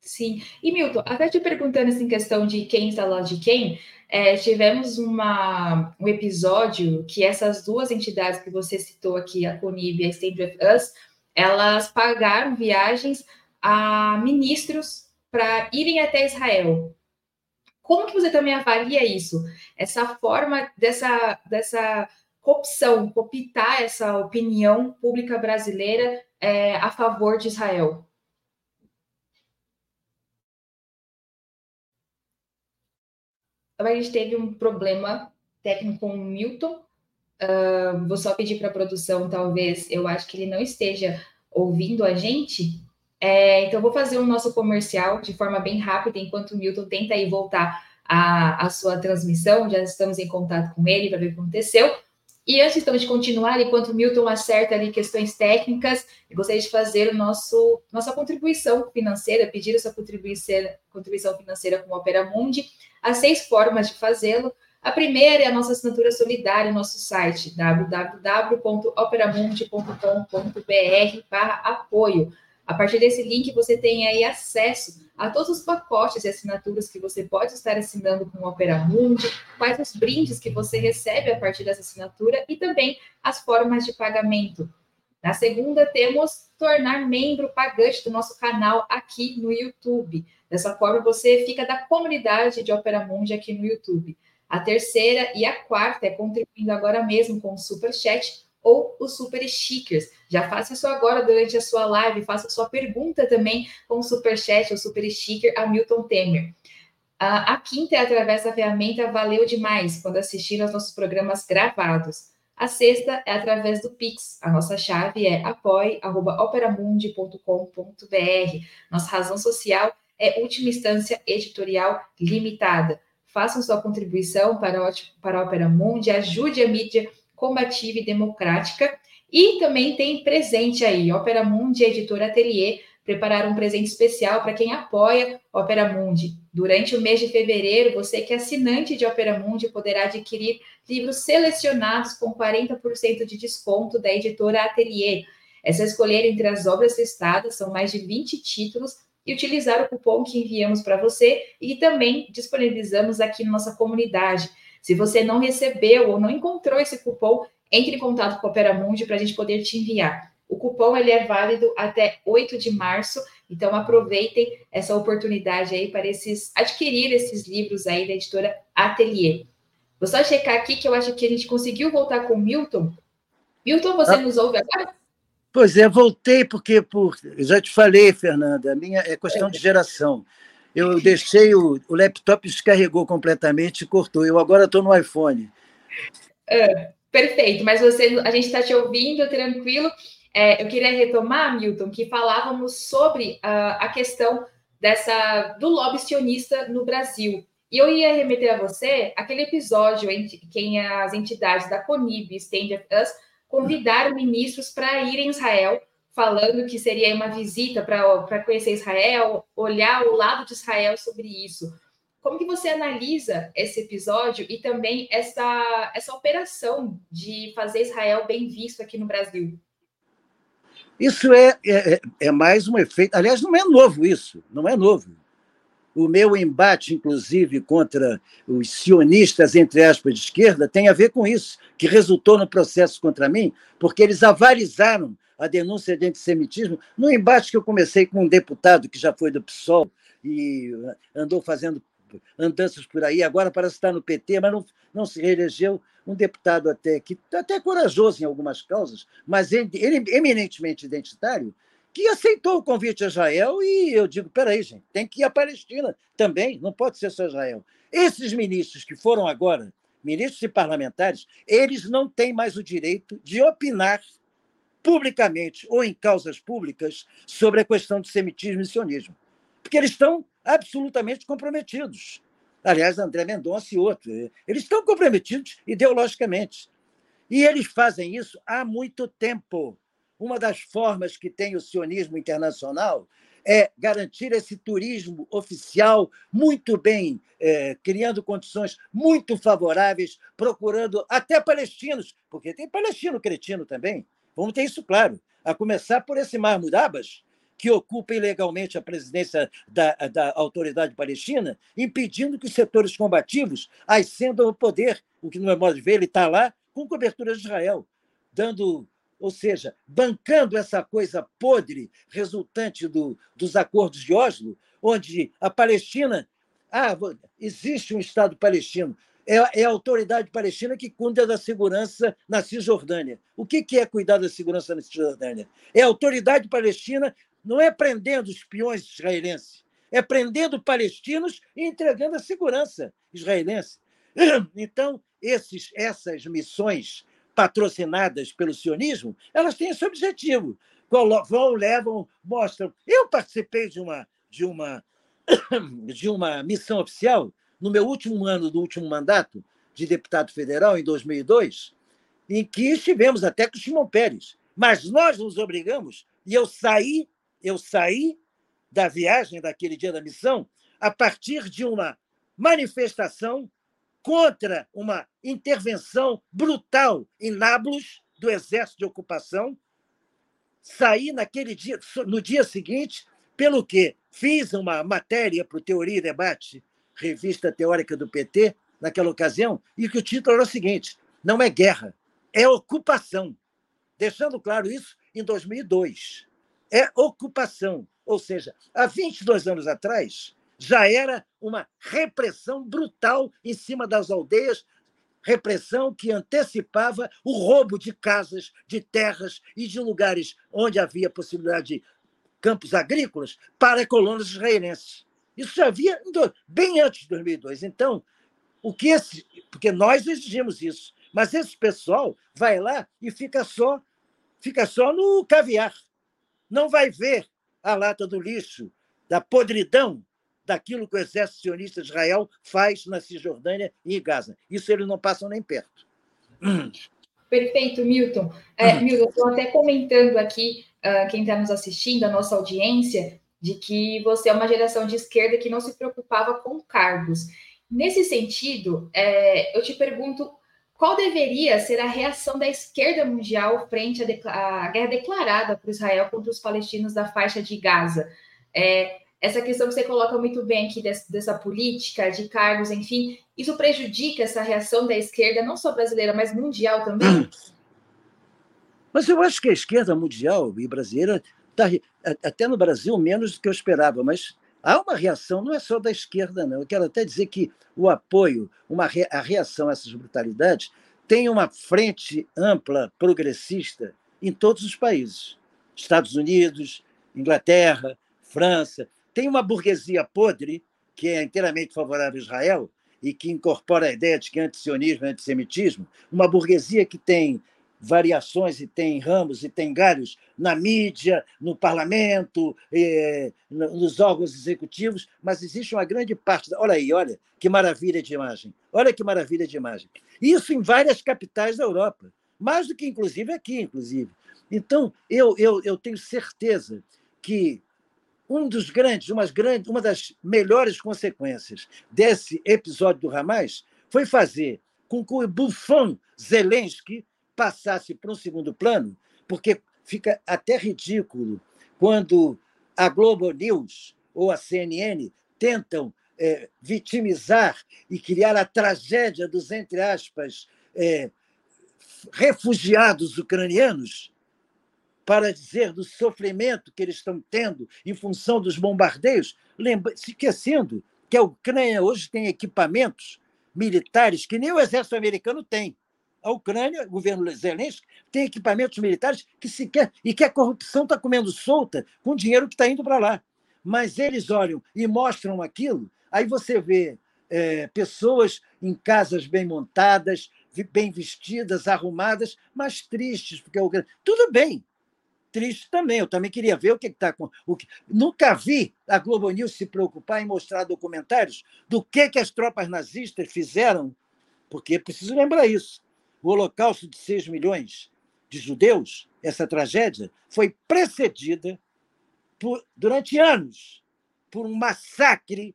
[SPEAKER 1] Sim. E, Milton, até te perguntando assim, questão de quem está lado de quem, é, tivemos uma, um episódio que essas duas entidades que você citou aqui, a CONIB e a Stand With Us, elas pagaram viagens a ministros para irem até Israel. Como que você também avalia isso? Essa forma dessa, dessa corrupção, cooptar essa opinião pública brasileira é, a favor de Israel? A gente teve um problema técnico com o Milton. Uh, vou só pedir para a produção, talvez, eu acho que ele não esteja ouvindo a gente. É, então, vou fazer o um nosso comercial de forma bem rápida, enquanto o Milton tenta aí voltar a, a sua transmissão. Já estamos em contato com ele para ver o que aconteceu. E antes então de continuar, enquanto o Milton acerta ali questões técnicas, eu gostaria de fazer o nosso nossa contribuição financeira, pedir a sua contribuição, contribuição financeira com o Opera Mundi. Há seis formas de fazê-lo. A primeira é a nossa assinatura solidária, nosso site www.operamundi.com.br/apoio. A partir desse link você tem aí acesso a todos os pacotes e assinaturas que você pode estar assinando com o Opera Mundi, quais os brindes que você recebe a partir dessa assinatura e também as formas de pagamento. Na segunda, temos tornar membro pagante do nosso canal aqui no YouTube. Dessa forma, você fica da comunidade de Opera Mundi aqui no YouTube. A terceira e a quarta é contribuindo agora mesmo com o Super Chat ou os super stickers. Já faça isso agora durante a sua live, faça sua pergunta também com o super chat ou super sticker a Milton Temer. A quinta é através da ferramenta Valeu Demais, quando assistir aos nossos programas gravados. A sexta é através do Pix. A nossa chave é apoie.operamundi.com.br. Nossa razão social é última instância editorial limitada. Façam sua contribuição para, para a Opera Mundi, ajude a mídia combativa e democrática. E também tem presente aí, Opera Mundi Editora Atelier prepararam um presente especial para quem apoia Opera Mundi. Durante o mês de fevereiro, você que é assinante de Opera Mundi poderá adquirir livros selecionados com 40% de desconto da editora Atelier. É só escolher entre as obras listadas, são mais de 20 títulos, e utilizar o cupom que enviamos para você e também disponibilizamos aqui na nossa comunidade. Se você não recebeu ou não encontrou esse cupom, entre em contato com a Opera Mundi para a gente poder te enviar. O cupom ele é válido até 8 de março, então aproveitem essa oportunidade aí para esses adquirir esses livros aí da editora Atelier. Vou só checar aqui que eu acho que a gente conseguiu voltar com o Milton. Milton, você ah. nos ouve agora?
[SPEAKER 2] Pois é, voltei porque por, eu já te falei, Fernanda, a minha é questão de geração eu deixei o, o laptop descarregou completamente e cortou. Eu agora estou no iPhone.
[SPEAKER 1] É, perfeito, mas você, a gente está te ouvindo tranquilo. É, eu queria retomar, Milton, que falávamos sobre uh, a questão dessa do lobby sionista no Brasil. E eu ia remeter a você aquele episódio em que as entidades da CONIB e Stand Us convidaram ministros para ir em Israel falando que seria uma visita para conhecer Israel, olhar o lado de Israel sobre isso. Como que você analisa esse episódio e também essa, essa operação de fazer Israel bem visto aqui no Brasil?
[SPEAKER 2] Isso é, é, é mais um efeito. Aliás, não é novo isso, não é novo. O meu embate, inclusive, contra os sionistas, entre aspas, de esquerda, tem a ver com isso, que resultou no processo contra mim, porque eles avarizaram a denúncia de antissemitismo, no embate que eu comecei com um deputado que já foi do PSOL e andou fazendo andanças por aí, agora parece estar no PT, mas não, não se reelegeu, um deputado até que até corajoso em algumas causas, mas ele, ele eminentemente identitário, que aceitou o convite a Israel e eu digo, peraí, gente, tem que ir à Palestina também, não pode ser só Israel. Esses ministros que foram agora, ministros e parlamentares, eles não têm mais o direito de opinar publicamente ou em causas públicas sobre a questão do semitismo e sionismo, porque eles estão absolutamente comprometidos. Aliás, André Mendonça e outros, eles estão comprometidos ideologicamente. E eles fazem isso há muito tempo. Uma das formas que tem o sionismo internacional é garantir esse turismo oficial muito bem, é, criando condições muito favoráveis, procurando até palestinos, porque tem palestino cretino também, Vamos ter isso claro, a começar por esse Mahmoud Abbas, que ocupa ilegalmente a presidência da, da autoridade palestina, impedindo que os setores combativos ascendam ao poder. O que, no meu modo de ver, ele está lá com cobertura de Israel, dando, ou seja, bancando essa coisa podre resultante do, dos acordos de Oslo, onde a Palestina. Ah, existe um Estado palestino. É, é a autoridade palestina que cuida da segurança na Cisjordânia. O que, que é cuidar da segurança na Cisjordânia? É a autoridade palestina não é prendendo espiões israelenses, é prendendo palestinos e entregando a segurança israelense. (clears throat) Então, esses, essas missões patrocinadas pelo sionismo, elas têm esse objetivo. Vão, levam, mostram. Eu participei de uma, de uma, (clears throat) de uma missão oficial no meu último ano do último mandato de deputado federal, em 2002, em que estivemos até com o Simão Pérez. Mas nós nos obrigamos, e eu saí, eu saí da viagem daquele dia da missão a partir de uma manifestação contra uma intervenção brutal em Nablus do exército de ocupação. Saí naquele dia, no dia seguinte, pelo que fiz uma matéria para o Teoria e Debate revista teórica do PT, naquela ocasião, e que o título era o seguinte: não é guerra, é ocupação. Deixando claro isso em 2002. É ocupação. Ou seja, há 22 anos atrás, já era uma repressão brutal em cima das aldeias, repressão que antecipava o roubo de casas, de terras e de lugares onde havia possibilidade de campos agrícolas para colonos israelenses. Isso já havia bem antes de 2002. Então, o que esse, porque nós exigimos isso, mas esse pessoal vai lá e fica só, fica só no caviar. Não vai ver a lata do lixo, da podridão daquilo que o exército sionista de Israel faz na Cisjordânia e em Gaza. Isso eles não passam nem perto.
[SPEAKER 1] Perfeito, Milton. É, hum. Milton, estou até comentando aqui, uh, quem está nos assistindo, a nossa audiência, de que você é uma geração de esquerda que não se preocupava com cargos. Nesse sentido, é, eu te pergunto qual deveria ser a reação da esquerda mundial frente à, guerra declarada por Israel contra os palestinos da faixa de Gaza? É, essa questão que você coloca muito bem aqui dessa, dessa, política de cargos, enfim, isso prejudica essa reação da esquerda, não só brasileira, mas mundial também?
[SPEAKER 2] Mas eu acho que a esquerda mundial e brasileira Tá, até no Brasil, menos do que eu esperava, mas há uma reação, não é só da esquerda, não. Eu quero até dizer que o apoio, uma, a reação a essas brutalidades, tem uma frente ampla, progressista, em todos os países. Estados Unidos, Inglaterra, França. Tem uma burguesia podre, que é inteiramente favorável a Israel, e que incorpora a ideia de que antisionismo é antissemitismo, uma burguesia que tem variações e tem ramos e tem galhos na mídia, no parlamento, eh, nos órgãos executivos, mas existe uma grande parte. Olha aí, olha que maravilha de imagem. Olha que maravilha de imagem. Isso em várias capitais da Europa, mais do que inclusive aqui, inclusive. Então, eu, eu, eu tenho certeza que um dos grandes, umas grandes, uma das melhores consequências desse episódio do Hamas foi fazer com que o bufão Zelensky passasse para um segundo plano, porque fica até ridículo quando a Globo News ou a CNN tentam é, vitimizar e criar a tragédia dos, entre aspas, é, refugiados ucranianos, para dizer do sofrimento que eles estão tendo em função dos bombardeios, lembra, esquecendo que a Ucrânia hoje tem equipamentos militares que nem o exército americano tem a Ucrânia, o governo Zelensky, tem equipamentos militares que sequer. e que a corrupção está comendo solta com o dinheiro que está indo para lá. Mas eles olham e mostram aquilo, aí você vê é, pessoas em casas bem montadas, bem vestidas, arrumadas, mas tristes, porque o tudo bem, triste também. Eu também queria ver o que está com. O que... Nunca vi a Globo News se preocupar em mostrar documentários do que, que as tropas nazistas fizeram, porque é preciso lembrar isso o holocausto de 6 milhões de judeus, essa tragédia, foi precedida por, durante anos por um massacre,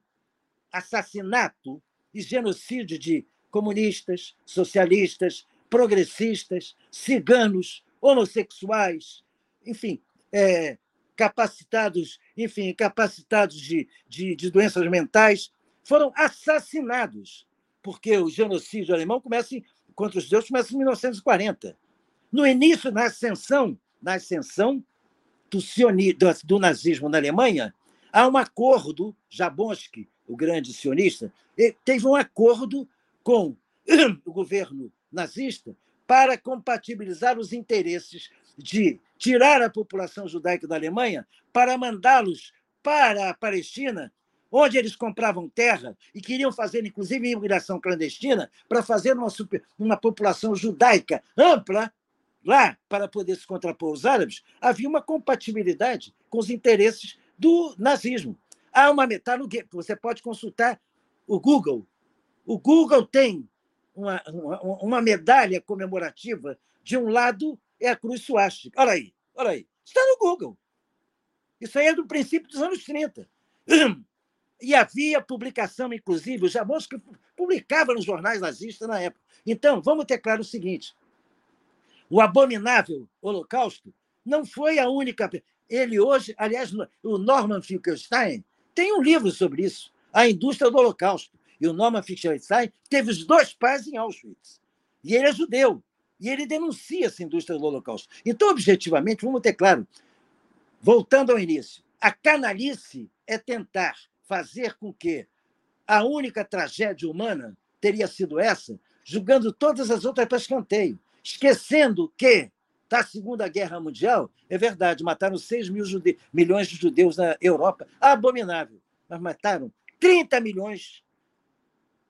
[SPEAKER 2] assassinato e genocídio de comunistas, socialistas, progressistas, ciganos, homossexuais, enfim, é, capacitados, enfim, capacitados de, de, de doenças mentais, foram assassinados, porque o genocídio alemão começa em contra os judeus começa em 1940. No início, na ascensão, na ascensão do, sioni, do, do nazismo na Alemanha, há um acordo, Jablonski, o grande sionista, teve um acordo com (clears throat) o governo nazista para compatibilizar os interesses de tirar a população judaica da Alemanha para mandá-los para a Palestina, onde eles compravam terra e queriam fazer, inclusive, imigração clandestina para fazer uma, super, uma população judaica ampla lá para poder se contrapor aos árabes, havia uma compatibilidade com os interesses do nazismo. Há uma metade você pode consultar o Google. O Google tem uma, uma, uma medalha comemorativa. De um lado é a cruz suástica. Olha aí, olha aí. Está no Google. Isso aí é do princípio dos anos 30. (clears throat) E havia publicação, inclusive, os que publicava nos jornais nazistas na época. Então, vamos ter claro o seguinte: o abominável Holocausto não foi a única. Ele hoje, aliás, o Norman Finkelstein tem um livro sobre isso, A Indústria do Holocausto. E o Norman Finkelstein teve os dois pais em Auschwitz. E ele é judeu. E ele denuncia essa indústria do Holocausto. Então, objetivamente, vamos ter claro, voltando ao início, a canalice é tentar fazer com que a única tragédia humana teria sido essa, julgando todas as outras para escanteio esquecendo que da Segunda Guerra Mundial, é verdade, mataram 6 mil jude... milhões de judeus na Europa, abominável, mas mataram 30 milhões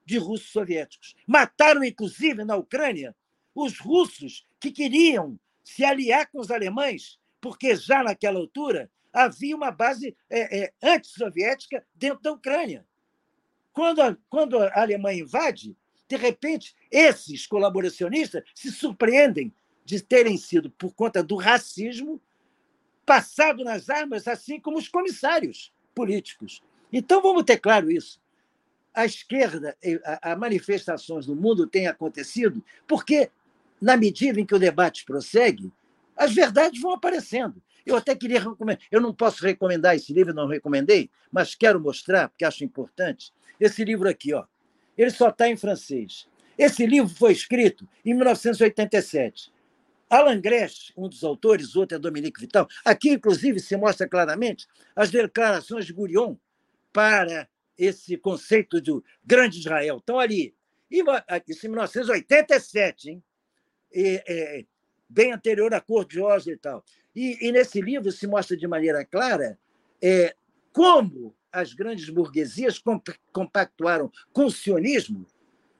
[SPEAKER 2] de russos soviéticos. Mataram, inclusive, na Ucrânia, os russos que queriam se aliar com os alemães, porque já naquela altura havia uma base é, é, antissoviética dentro da Ucrânia. Quando a, quando a Alemanha invade, de repente, esses colaboracionistas se surpreendem de terem sido, por conta do racismo, passado nas armas, assim como os comissários políticos. Então, vamos ter claro isso. A esquerda, as manifestações no mundo têm acontecido porque, na medida em que o debate prossegue, as verdades vão aparecendo. Eu até queria recomendar, eu não posso recomendar esse livro, não recomendei, mas quero mostrar, porque acho importante, esse livro aqui, ó, ele só está em francês. Esse livro foi escrito em 1987. Alain Gresh, um dos autores, outro é Dominique Vital. Aqui, inclusive, se mostra claramente as declarações de Gurion para esse conceito do grande Israel. Estão ali. Isso em 1987, hein? E, é, bem anterior à Cor de Oslo e tal. E, e, nesse livro se mostra de maneira clara é, como as grandes burguesias compactuaram com o sionismo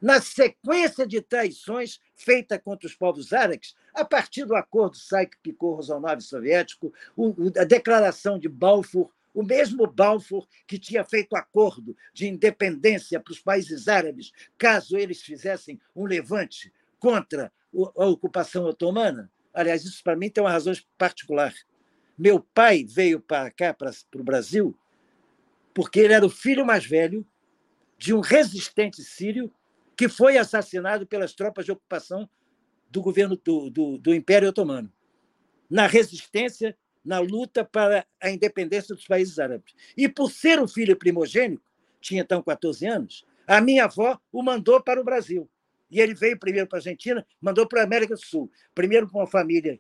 [SPEAKER 2] na sequência de traições feitas contra os povos árabes, a partir do acordo Sykes-Picot-Rosanov soviético, a declaração de Balfour, o mesmo Balfour que tinha feito acordo de independência para os países árabes, caso eles fizessem um levante contra a ocupação otomana. Aliás, isso para mim tem uma razão particular. Meu pai veio para cá, para, para o Brasil, porque ele era o filho mais velho de um resistente sírio que foi assassinado pelas tropas de ocupação do governo do, do, do Império Otomano, na resistência, na luta para a independência dos países árabes. E por ser o filho primogênito, tinha então 14 anos, a minha avó o mandou para o Brasil. E ele veio primeiro para a Argentina, mandou para a América do Sul. Primeiro com uma família,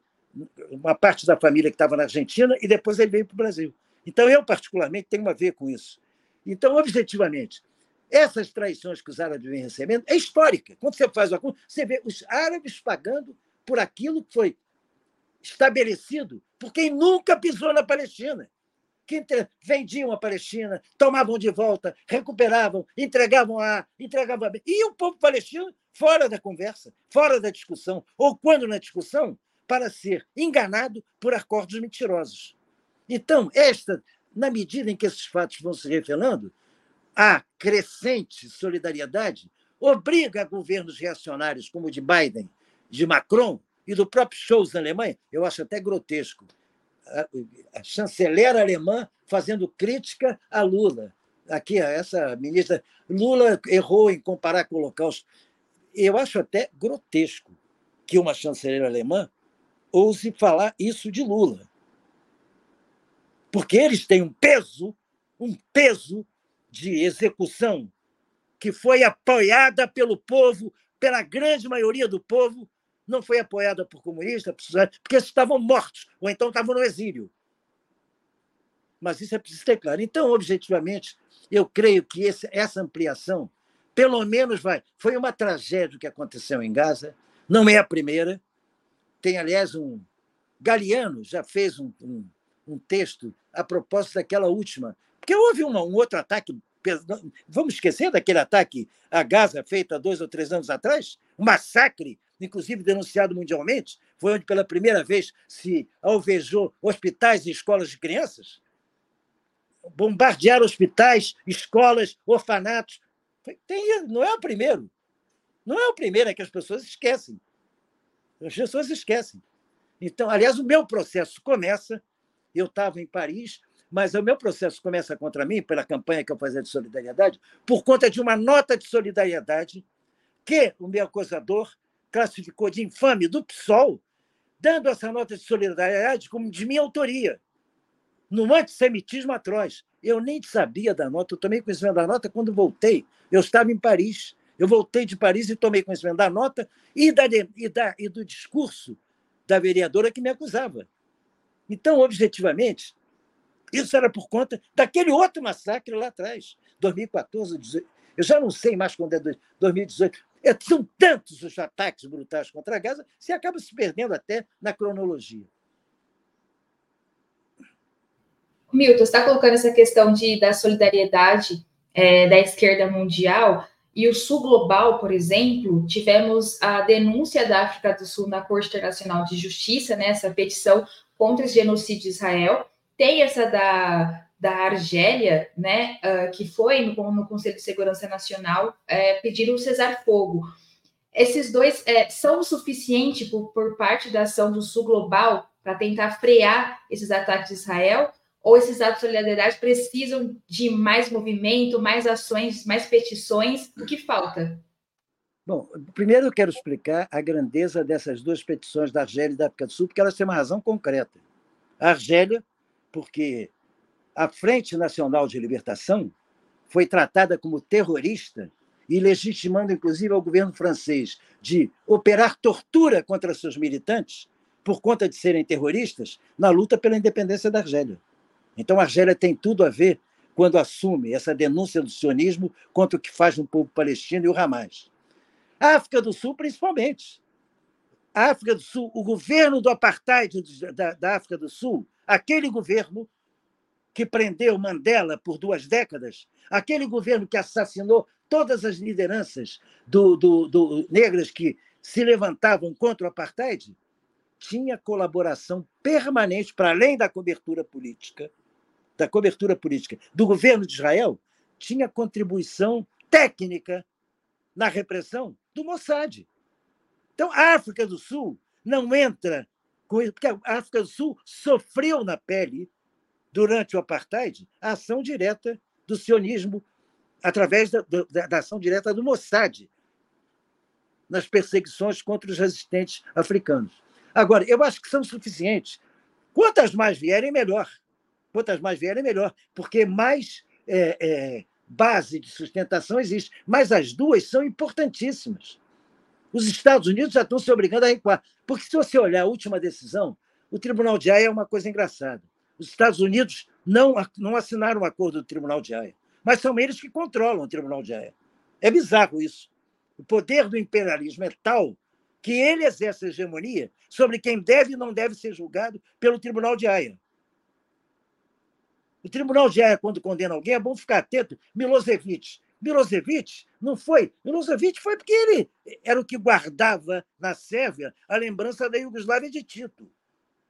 [SPEAKER 2] uma parte da família que estava na Argentina, e depois ele veio para o Brasil. Então, eu, particularmente, tenho a ver com isso. Então, objetivamente, essas traições que os árabes vêm recebendo é histórica. Quando você faz uma conta, você vê os árabes pagando por aquilo que foi estabelecido por quem nunca pisou na Palestina. Que vendiam a Palestina, tomavam de volta, recuperavam, entregavam a, entregavam a. E o povo palestino fora da conversa, fora da discussão, ou quando na discussão, para ser enganado por acordos mentirosos. Então, esta, na medida em que esses fatos vão se revelando, a crescente solidariedade obriga governos reacionários como o de Biden, de Macron e do próprio Scholz na Alemanha, eu acho até grotesco, a chanceler alemã fazendo crítica a Lula. Aqui, essa ministra Lula errou em comparar com o Holocausto. Eu acho até grotesco que uma chanceler alemã ouse falar isso de Lula porque eles têm um peso, um peso de execução que foi apoiada pelo povo, pela grande maioria do povo, não foi apoiada por comunistas, porque estavam mortos, ou então estavam no exílio. Mas isso é preciso ter claro. Então, objetivamente, eu creio que esse, essa ampliação Pelo menos vai. Foi uma tragédia que aconteceu em Gaza, não é a primeira. Tem, aliás, um. Galeano já fez um, um, um texto a propósito daquela última, porque houve uma, um outro ataque. Vamos esquecer daquele ataque a Gaza feito há dois ou três anos atrás? Um massacre, inclusive denunciado mundialmente. Foi onde pela primeira vez se alvejou hospitais e escolas de crianças. Bombardear hospitais, escolas, orfanatos. Tem, não é o primeiro. Não é o primeiro, é que as pessoas esquecem. As pessoas esquecem. Então, aliás, o meu processo começa. Eu estava em Paris, mas o meu processo começa contra mim, pela campanha que eu fazia de solidariedade, por conta de uma nota de solidariedade que o meu acusador classificou de infame do PSOL, dando essa nota de solidariedade como de minha autoria, num antissemitismo atroz. Eu nem sabia da nota, eu tomei conhecimento da nota quando voltei. Eu estava em Paris. Eu voltei de Paris e tomei conhecimento da nota e, da, e, da, e do discurso da vereadora que me acusava. Então, objetivamente, isso era por conta daquele outro massacre lá atrás, 2014, 18. Eu já não sei mais quando é 2018. É, são tantos os ataques brutais contra a Gaza, você acaba se perdendo até na cronologia.
[SPEAKER 1] Milton, você está colocando essa questão de, da solidariedade é, da esquerda mundial e o Sul Global, por exemplo, tivemos a denúncia da África do Sul na Corte Internacional de Justiça, né, essa petição contra o genocídio de Israel. Tem essa da, da Argélia, né, uh, que foi no, no, Conselho de Segurança Nacional, é, o cessar-fogo. Esses dois é, são o suficiente por, por parte da ação do Sul Global para tentar frear esses ataques de Israel? Ou esses atos de solidariedade precisam de mais movimento, mais ações, mais petições? O que falta?
[SPEAKER 2] Bom, primeiro eu quero explicar a grandeza dessas duas petições da Argélia e da África do Sul, porque elas têm uma razão concreta. A Argélia, porque a Frente Nacional de Libertação foi tratada como terrorista e legitimando, inclusive, ao governo francês de operar tortura contra seus militantes por conta de serem terroristas na luta pela independência da Argélia. Então, a Argélia tem tudo a ver quando assume essa denúncia do sionismo contra o que faz no povo palestino e o Hamas. A África do Sul, principalmente. A África do Sul, o governo do apartheid da, da África do Sul, aquele governo que prendeu Mandela por duas décadas, aquele governo que assassinou todas as lideranças do, do, do negras que se levantavam contra o apartheid, tinha colaboração permanente, para além da cobertura política, da cobertura política do governo de Israel tinha contribuição técnica na repressão do Mossad. Então, a África do Sul não entra com isso, porque a África do Sul sofreu na pele, durante o apartheid, a ação direta do sionismo através da, da, da ação direta do Mossad nas perseguições contra os resistentes africanos. Agora, eu acho que são suficientes. Quantas mais vierem, melhor. Quantas mais vierem, melhor, porque mais é, é, base de sustentação existe. Mas as duas são importantíssimas. Os Estados Unidos já estão se obrigando a recuar. Porque, se você olhar a última decisão, o Tribunal de Haia é uma coisa engraçada. Os Estados Unidos não, não assinaram o acordo do Tribunal de Haia, mas são eles que controlam o Tribunal de Haia. É bizarro isso. O poder do imperialismo é tal que ele exerce hegemonia sobre quem deve e não deve ser julgado pelo Tribunal de Haia. O tribunal Haia, quando condena alguém, é bom ficar atento. Milosevic. Milosevic não foi. Milosevic foi porque ele era o que guardava na Sérvia a lembrança da Iugoslávia de Tito.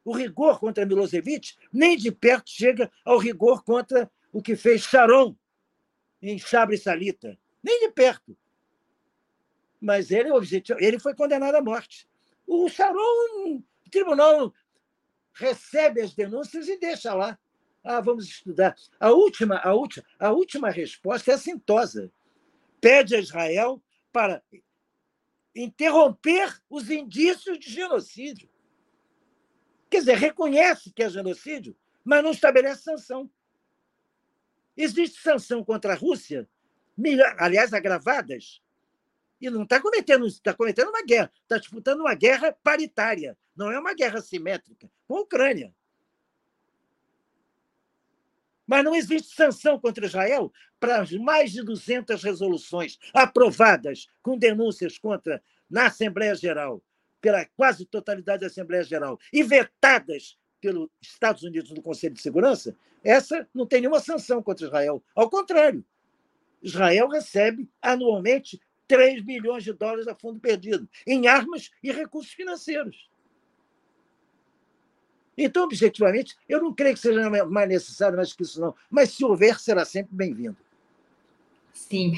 [SPEAKER 2] O rigor contra Milosevic nem de perto chega ao rigor contra o que fez Sharon em Chabre Salita. Nem de perto. Mas ele, ele foi condenado à morte. O Sharon, o tribunal recebe as denúncias e deixa lá. Ah, vamos estudar. A última, a última, a última resposta é assintosa. Pede a Israel para interromper os indícios de genocídio. Quer dizer, reconhece que é genocídio, mas não estabelece sanção. Existe sanção contra a Rússia, aliás, agravadas, e não está cometendo, está cometendo uma guerra, está disputando uma guerra paritária, não é uma guerra simétrica com a Ucrânia. Mas não existe sanção contra Israel para as mais de 200 resoluções aprovadas com denúncias contra na Assembleia Geral, pela quase totalidade da Assembleia Geral, e vetadas pelos Estados Unidos no Conselho de Segurança, essa não tem nenhuma sanção contra Israel. Ao contrário, Israel recebe anualmente 3 bilhões de dólares a fundo perdido em armas e recursos financeiros. Então, objetivamente, eu não creio que seja mais necessário mais que isso, não. Mas se houver, será sempre bem-vindo.
[SPEAKER 1] Sim.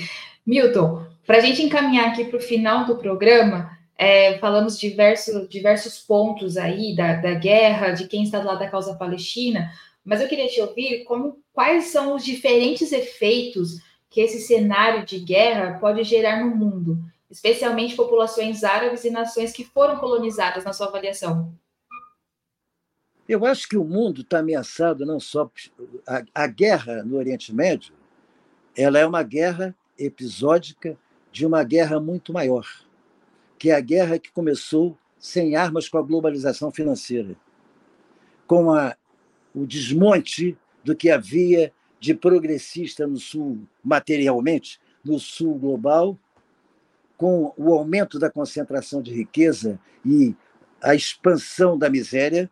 [SPEAKER 1] Milton, para a gente encaminhar aqui para o final do programa, é, falamos diversos, diversos pontos aí da, da guerra, de quem está do lado da causa palestina, mas eu queria te ouvir como, quais são os diferentes efeitos que esse cenário de guerra pode gerar no mundo, especialmente populações árabes e nações que foram colonizadas, na sua avaliação?
[SPEAKER 2] Eu acho que o mundo está ameaçado não só a, a guerra no Oriente Médio, ela é uma guerra episódica de uma guerra muito maior, que é a guerra que começou sem armas com a globalização financeira, com a, o desmonte do que havia de progressista no Sul, materialmente, no Sul global, com o aumento da concentração de riqueza e a expansão da miséria,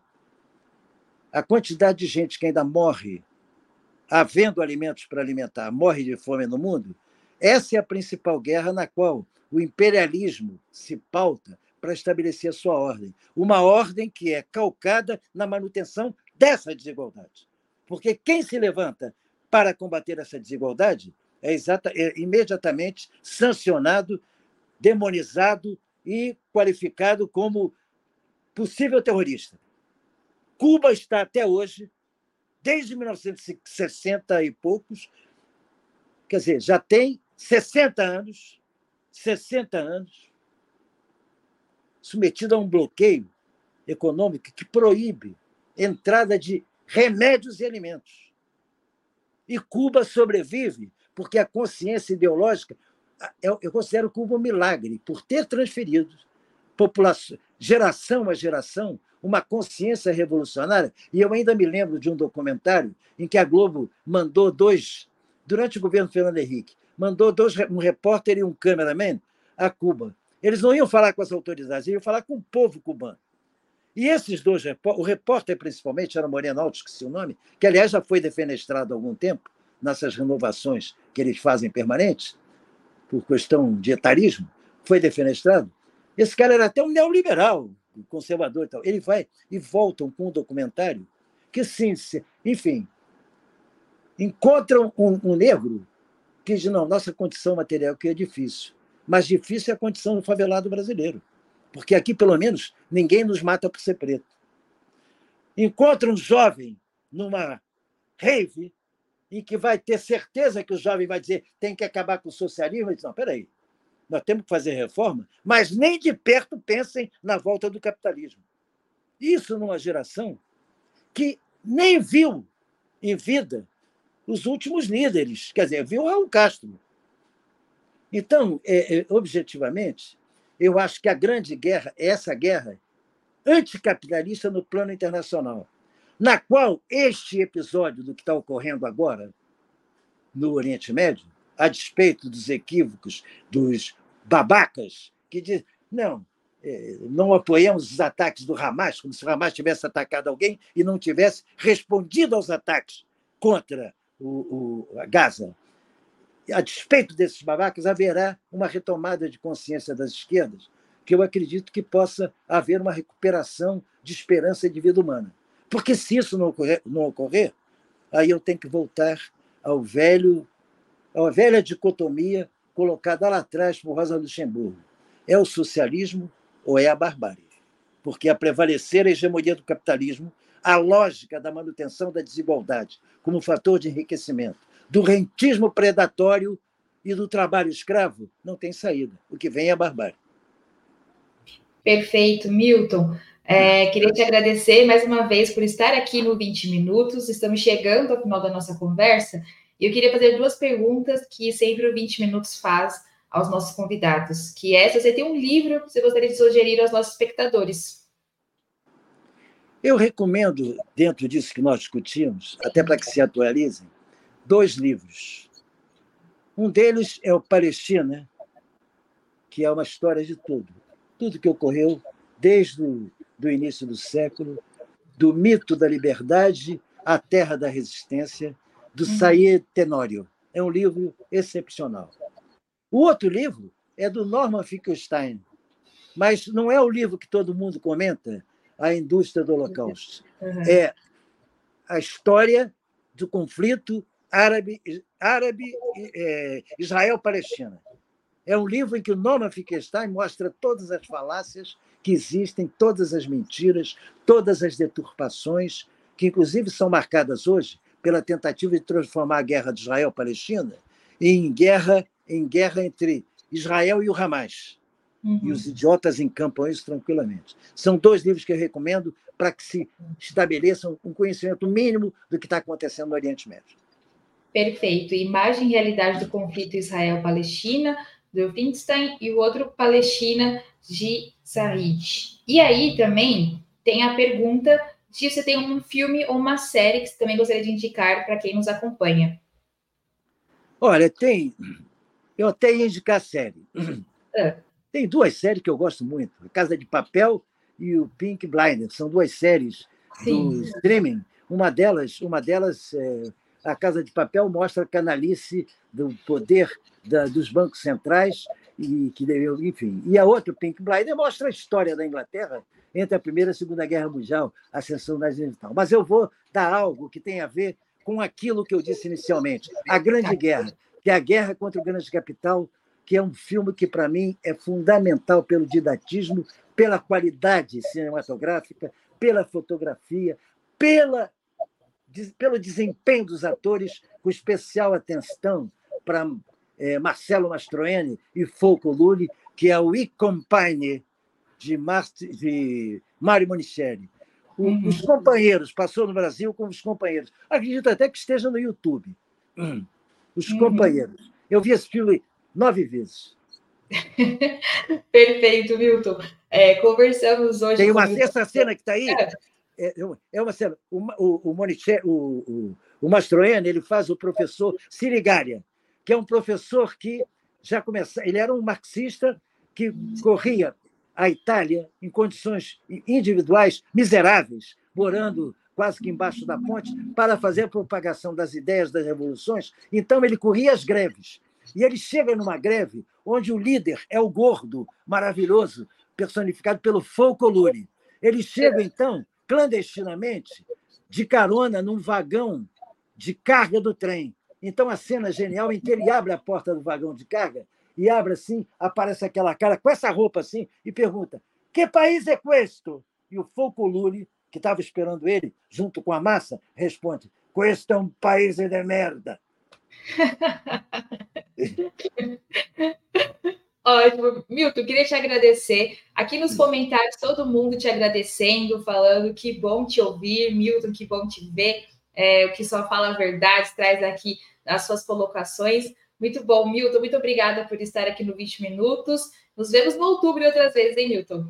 [SPEAKER 2] a quantidade de gente que ainda morre, havendo alimentos para alimentar, morre de fome no mundo, essa é a principal guerra na qual o imperialismo se pauta para estabelecer a sua ordem. Uma ordem que é calcada na manutenção dessa desigualdade. Porque quem se levanta para combater essa desigualdade é, exata, é imediatamente sancionado, demonizado e qualificado como possível terrorista. Cuba está até hoje, desde 1960 e poucos, quer dizer, já tem 60 anos, 60 anos, submetido a um bloqueio econômico que proíbe entrada de remédios e alimentos. E Cuba sobrevive porque a consciência ideológica, eu considero Cuba um milagre por ter transferido população, geração a geração uma consciência revolucionária. E eu ainda me lembro de um documentário em que a Globo mandou dois, durante o governo Fernando Henrique, mandou dois, um repórter e um cameraman a Cuba. Eles não iam falar com as autoridades, iam falar com o povo cubano. E esses dois, o repórter principalmente era Moreno Alto, esqueci o nome, que aliás já foi defenestrado há algum tempo nessas renovações que eles fazem permanentes, por questão de etarismo, foi defenestrado. Esse cara era até um neoliberal, conservador e tal. Ele vai e voltam com um documentário que, sim, enfim, encontram um, um negro que diz, não, nossa condição material aqui é difícil, mas difícil é a condição do favelado brasileiro, porque aqui, pelo menos, ninguém nos mata por ser preto. Encontra um jovem numa rave em que vai ter certeza que o jovem vai dizer tem que acabar com o socialismo, ele diz, não, peraí, nós temos que fazer reforma, mas nem de perto pensem na volta do capitalismo. Isso numa geração que nem viu em vida os últimos líderes, quer dizer, viu Raul Castro. Então, é, é, objetivamente, eu acho que a grande guerra é essa guerra anticapitalista no plano internacional, na qual este episódio do que está ocorrendo agora no Oriente Médio, a despeito dos equívocos dos babacas que dizem, não, é, não apoiamos os ataques do Hamas, como se o Hamas tivesse atacado alguém e não tivesse respondido aos ataques contra o, o, a Gaza. A despeito desses babacas, haverá uma retomada de consciência das esquerdas, que eu acredito que possa haver uma recuperação de esperança de vida humana. Porque se isso não ocorrer, não ocorrer aí eu tenho que voltar ao velho, à velha dicotomia colocada lá atrás por Rosa Luxemburgo. É o socialismo ou é a barbárie? Porque a prevalecer a hegemonia do capitalismo, a lógica da manutenção da desigualdade como fator de enriquecimento, do rentismo predatório e do trabalho escravo, não tem saída. O que vem é a barbárie.
[SPEAKER 1] Perfeito, Milton. É, queria te agradecer mais uma vez por estar aqui no 20 Minutos. Estamos chegando ao final da nossa conversa e eu queria fazer duas perguntas que sempre o 20 Minutos faz aos nossos convidados, que é se você tem um livro que você gostaria de sugerir aos nossos espectadores.
[SPEAKER 2] Eu recomendo, dentro disso que nós discutimos, até para que se atualizem, dois livros. Um deles é o Palestina, que é uma história de tudo. Tudo que ocorreu desde o do início do século, do mito da liberdade à terra da resistência, do uhum. Tenório. É um livro excepcional. O outro livro é do Norman Finkelstein, mas não é o livro que todo mundo comenta, A Indústria do Holocausto. Uhum. É a história do conflito árabe, árabe é, Israel-Palestina. É um livro em que o Norman Finkelstein mostra todas as falácias que existem, todas as mentiras, todas as deturpações, que inclusive são marcadas hoje pela tentativa de transformar a guerra de Israel-Palestina em guerra, em guerra entre Israel e o Hamas. Uhum. E os idiotas encampam isso tranquilamente. São dois livros que eu recomendo para que se estabeleçam um conhecimento mínimo do que está acontecendo no Oriente Médio.
[SPEAKER 1] Perfeito. Imagem e realidade do conflito Israel-Palestina, do Finstein, e o outro, Palestina, de Said. E aí também tem a pergunta se você tem um filme ou uma série que você também gostaria de indicar para quem nos acompanha.
[SPEAKER 2] Olha, tem. Eu até ia indicar série. É. Tem duas séries que eu gosto muito: A Casa de Papel e o Pink Blinders. São duas séries Sim. do streaming. Uma delas, uma delas é, a Casa de Papel mostra a canalice do poder da, dos bancos centrais e que enfim. E a outra, Pink Blinder, mostra a história da Inglaterra entre a Primeira e a Segunda Guerra Mundial, a ascensão nazismo e tal. Mas eu vou dar algo que tem a ver com aquilo que eu disse inicialmente, a Grande Guerra, que é a guerra contra o grande capital, que é um filme que, para mim, é fundamental pelo didatismo, pela qualidade cinematográfica, pela fotografia, pela, pelo desempenho dos atores, com especial atenção para é, Marcelo Mastroeni e Folco Lully, que é o I Compagne de, de Mário Monicelli. O, uhum. Os companheiros, passou no Brasil com os companheiros. Acredito até que esteja no YouTube. Hum. Os uhum. companheiros. Eu vi esse filme nove vezes. (laughs)
[SPEAKER 1] Perfeito, Milton. É, conversamos hoje.
[SPEAKER 2] Tem uma essa cena que está aí. É. é. É, uma cena. O, o, o, Monicelli, o, o, o ele faz o professor Sirigária que é um professor que já começou. Ele era um marxista que corria a Itália em condições individuais miseráveis, morando quase que embaixo da ponte, para fazer a propagação das ideias das revoluções. Então, ele corria as greves. E ele chega numa greve onde o líder é o gordo, maravilhoso, personificado pelo Folcolure. Ele chega, então, clandestinamente, de carona num vagão de carga do trem. Então a cena é genial em que ele abre a porta do vagão de carga e abre assim, aparece aquela cara com essa roupa assim e pergunta: Que país é questo? E o Folcolure, que estava esperando ele, junto com a massa, responde: Questo é um país de merda. (laughs)
[SPEAKER 1] Ótimo. Milton, queria te agradecer. Aqui nos comentários, todo mundo te agradecendo, falando que bom te ouvir, Milton, que bom te ver. É, o que só fala a verdade, traz aqui as suas colocações. Muito bom, Milton. Muito obrigada por estar aqui no 20 Minutos. Nos vemos no outubro outras vezes, hein, Milton?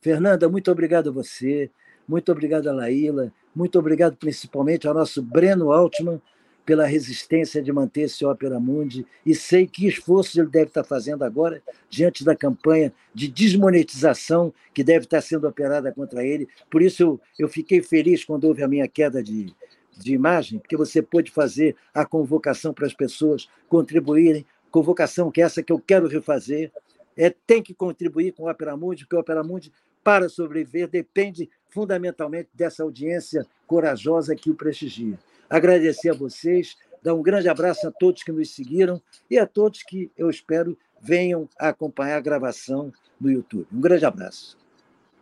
[SPEAKER 2] Fernanda, muito obrigado a você. Muito obrigado a Laíla. Muito obrigado principalmente ao nosso Breno Altman pela resistência de manter esse Ópera Mundi e sei que esforço ele deve estar fazendo agora diante da campanha de desmonetização que deve estar sendo operada contra ele. Por isso eu, eu fiquei feliz quando houve a minha queda de, de imagem, porque você pôde fazer a convocação para as pessoas contribuírem, convocação que é essa que eu quero refazer, é, tem que contribuir com o Opera Mundi, porque o Opera Mundi, para sobreviver, depende fundamentalmente dessa audiência corajosa que o prestigia. Agradecer a vocês, dar um grande abraço a todos que nos seguiram e a todos que eu espero venham acompanhar a gravação no YouTube. Um grande abraço.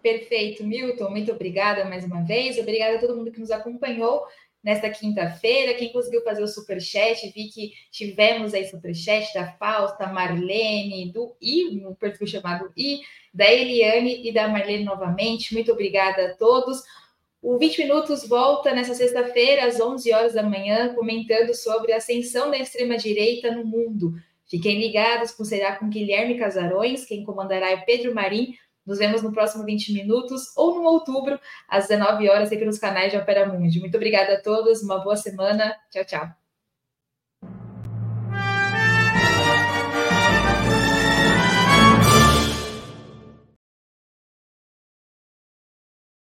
[SPEAKER 1] Perfeito, Milton. Muito obrigada mais uma vez. Obrigada a todo mundo que nos acompanhou nesta quinta-feira. Quem conseguiu fazer o superchat, vi que tivemos aí superchat da Fausta, Marlene, do I, no perfil chamado I, da Eliane e da Marlene novamente. Muito obrigada a todos. O 20 Minutos volta nessa sexta-feira, às 11 horas da manhã, comentando sobre a ascensão da extrema-direita no mundo. Fiquem ligados, será com Guilherme Casarões, quem comandará é Pedro Marim, Nos vemos no próximo 20 minutos ou no outubro, às 19 horas, sempre nos canais de Opera Mundi. Muito obrigada a todos, uma boa semana. Tchau, tchau.